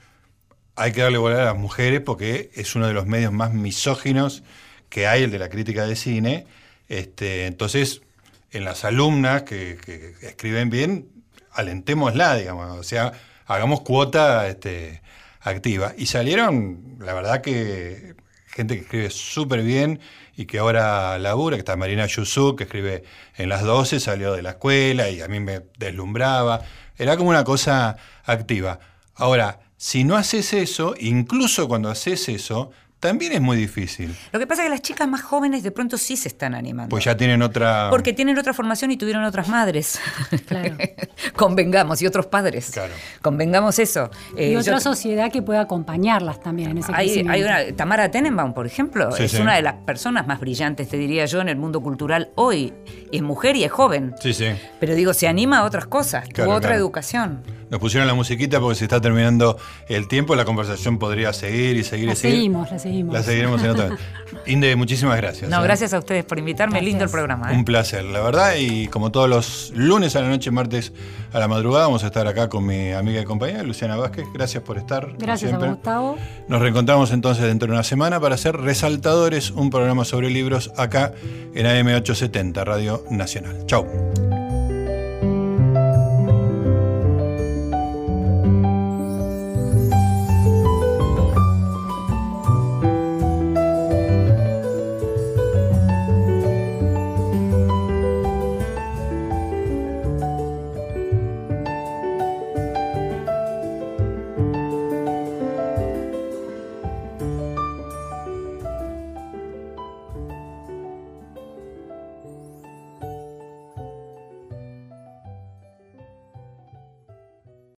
hay que darle bola a las mujeres porque es uno de los medios más misóginos que hay, el de la crítica de cine. Este, entonces, en las alumnas que, que escriben bien, alentémosla, digamos, o sea, hagamos cuota este, activa. Y salieron, la verdad que gente que escribe súper bien y que ahora labura, que está Marina Yusuk, que escribe en las 12, salió de la escuela y a mí me deslumbraba. Era como una cosa activa. Ahora, si no haces eso, incluso cuando haces eso, también es muy difícil. Lo que pasa es que las chicas más jóvenes de pronto sí se están animando. Pues ya tienen otra... Porque tienen otra formación y tuvieron otras madres. *laughs* Claro. *laughs* Convengamos, y otros padres. Claro. Convengamos eso. Eh, y yo- otra sociedad que pueda acompañarlas también en ese hay, crecimiento. hay una, Tamara Tenenbaum, por ejemplo, Sí, es sí. una de las personas más brillantes, te diría yo, en el mundo cultural hoy. Es mujer y es joven. Sí, sí. Pero digo, se anima a otras cosas, Claro, tuvo otra claro. educación. Nos pusieron la musiquita porque se está terminando el tiempo, la conversación podría seguir y seguir La y seguir. seguimos, la seguimos. La seguiremos en otra vez. Inde, muchísimas gracias. No, ¿eh? gracias a ustedes por invitarme. Gracias. Lindo el programa. ¿eh? Un placer, la verdad, y como todos los lunes a la noche, martes a la madrugada, vamos a estar acá con mi amiga y compañera Luciana Vázquez. Gracias por estar. Gracias a. Gustavo. Nos reencontramos entonces dentro de una semana para hacer Resaltadores, un programa sobre libros acá en AM870, Radio Nacional. Chau.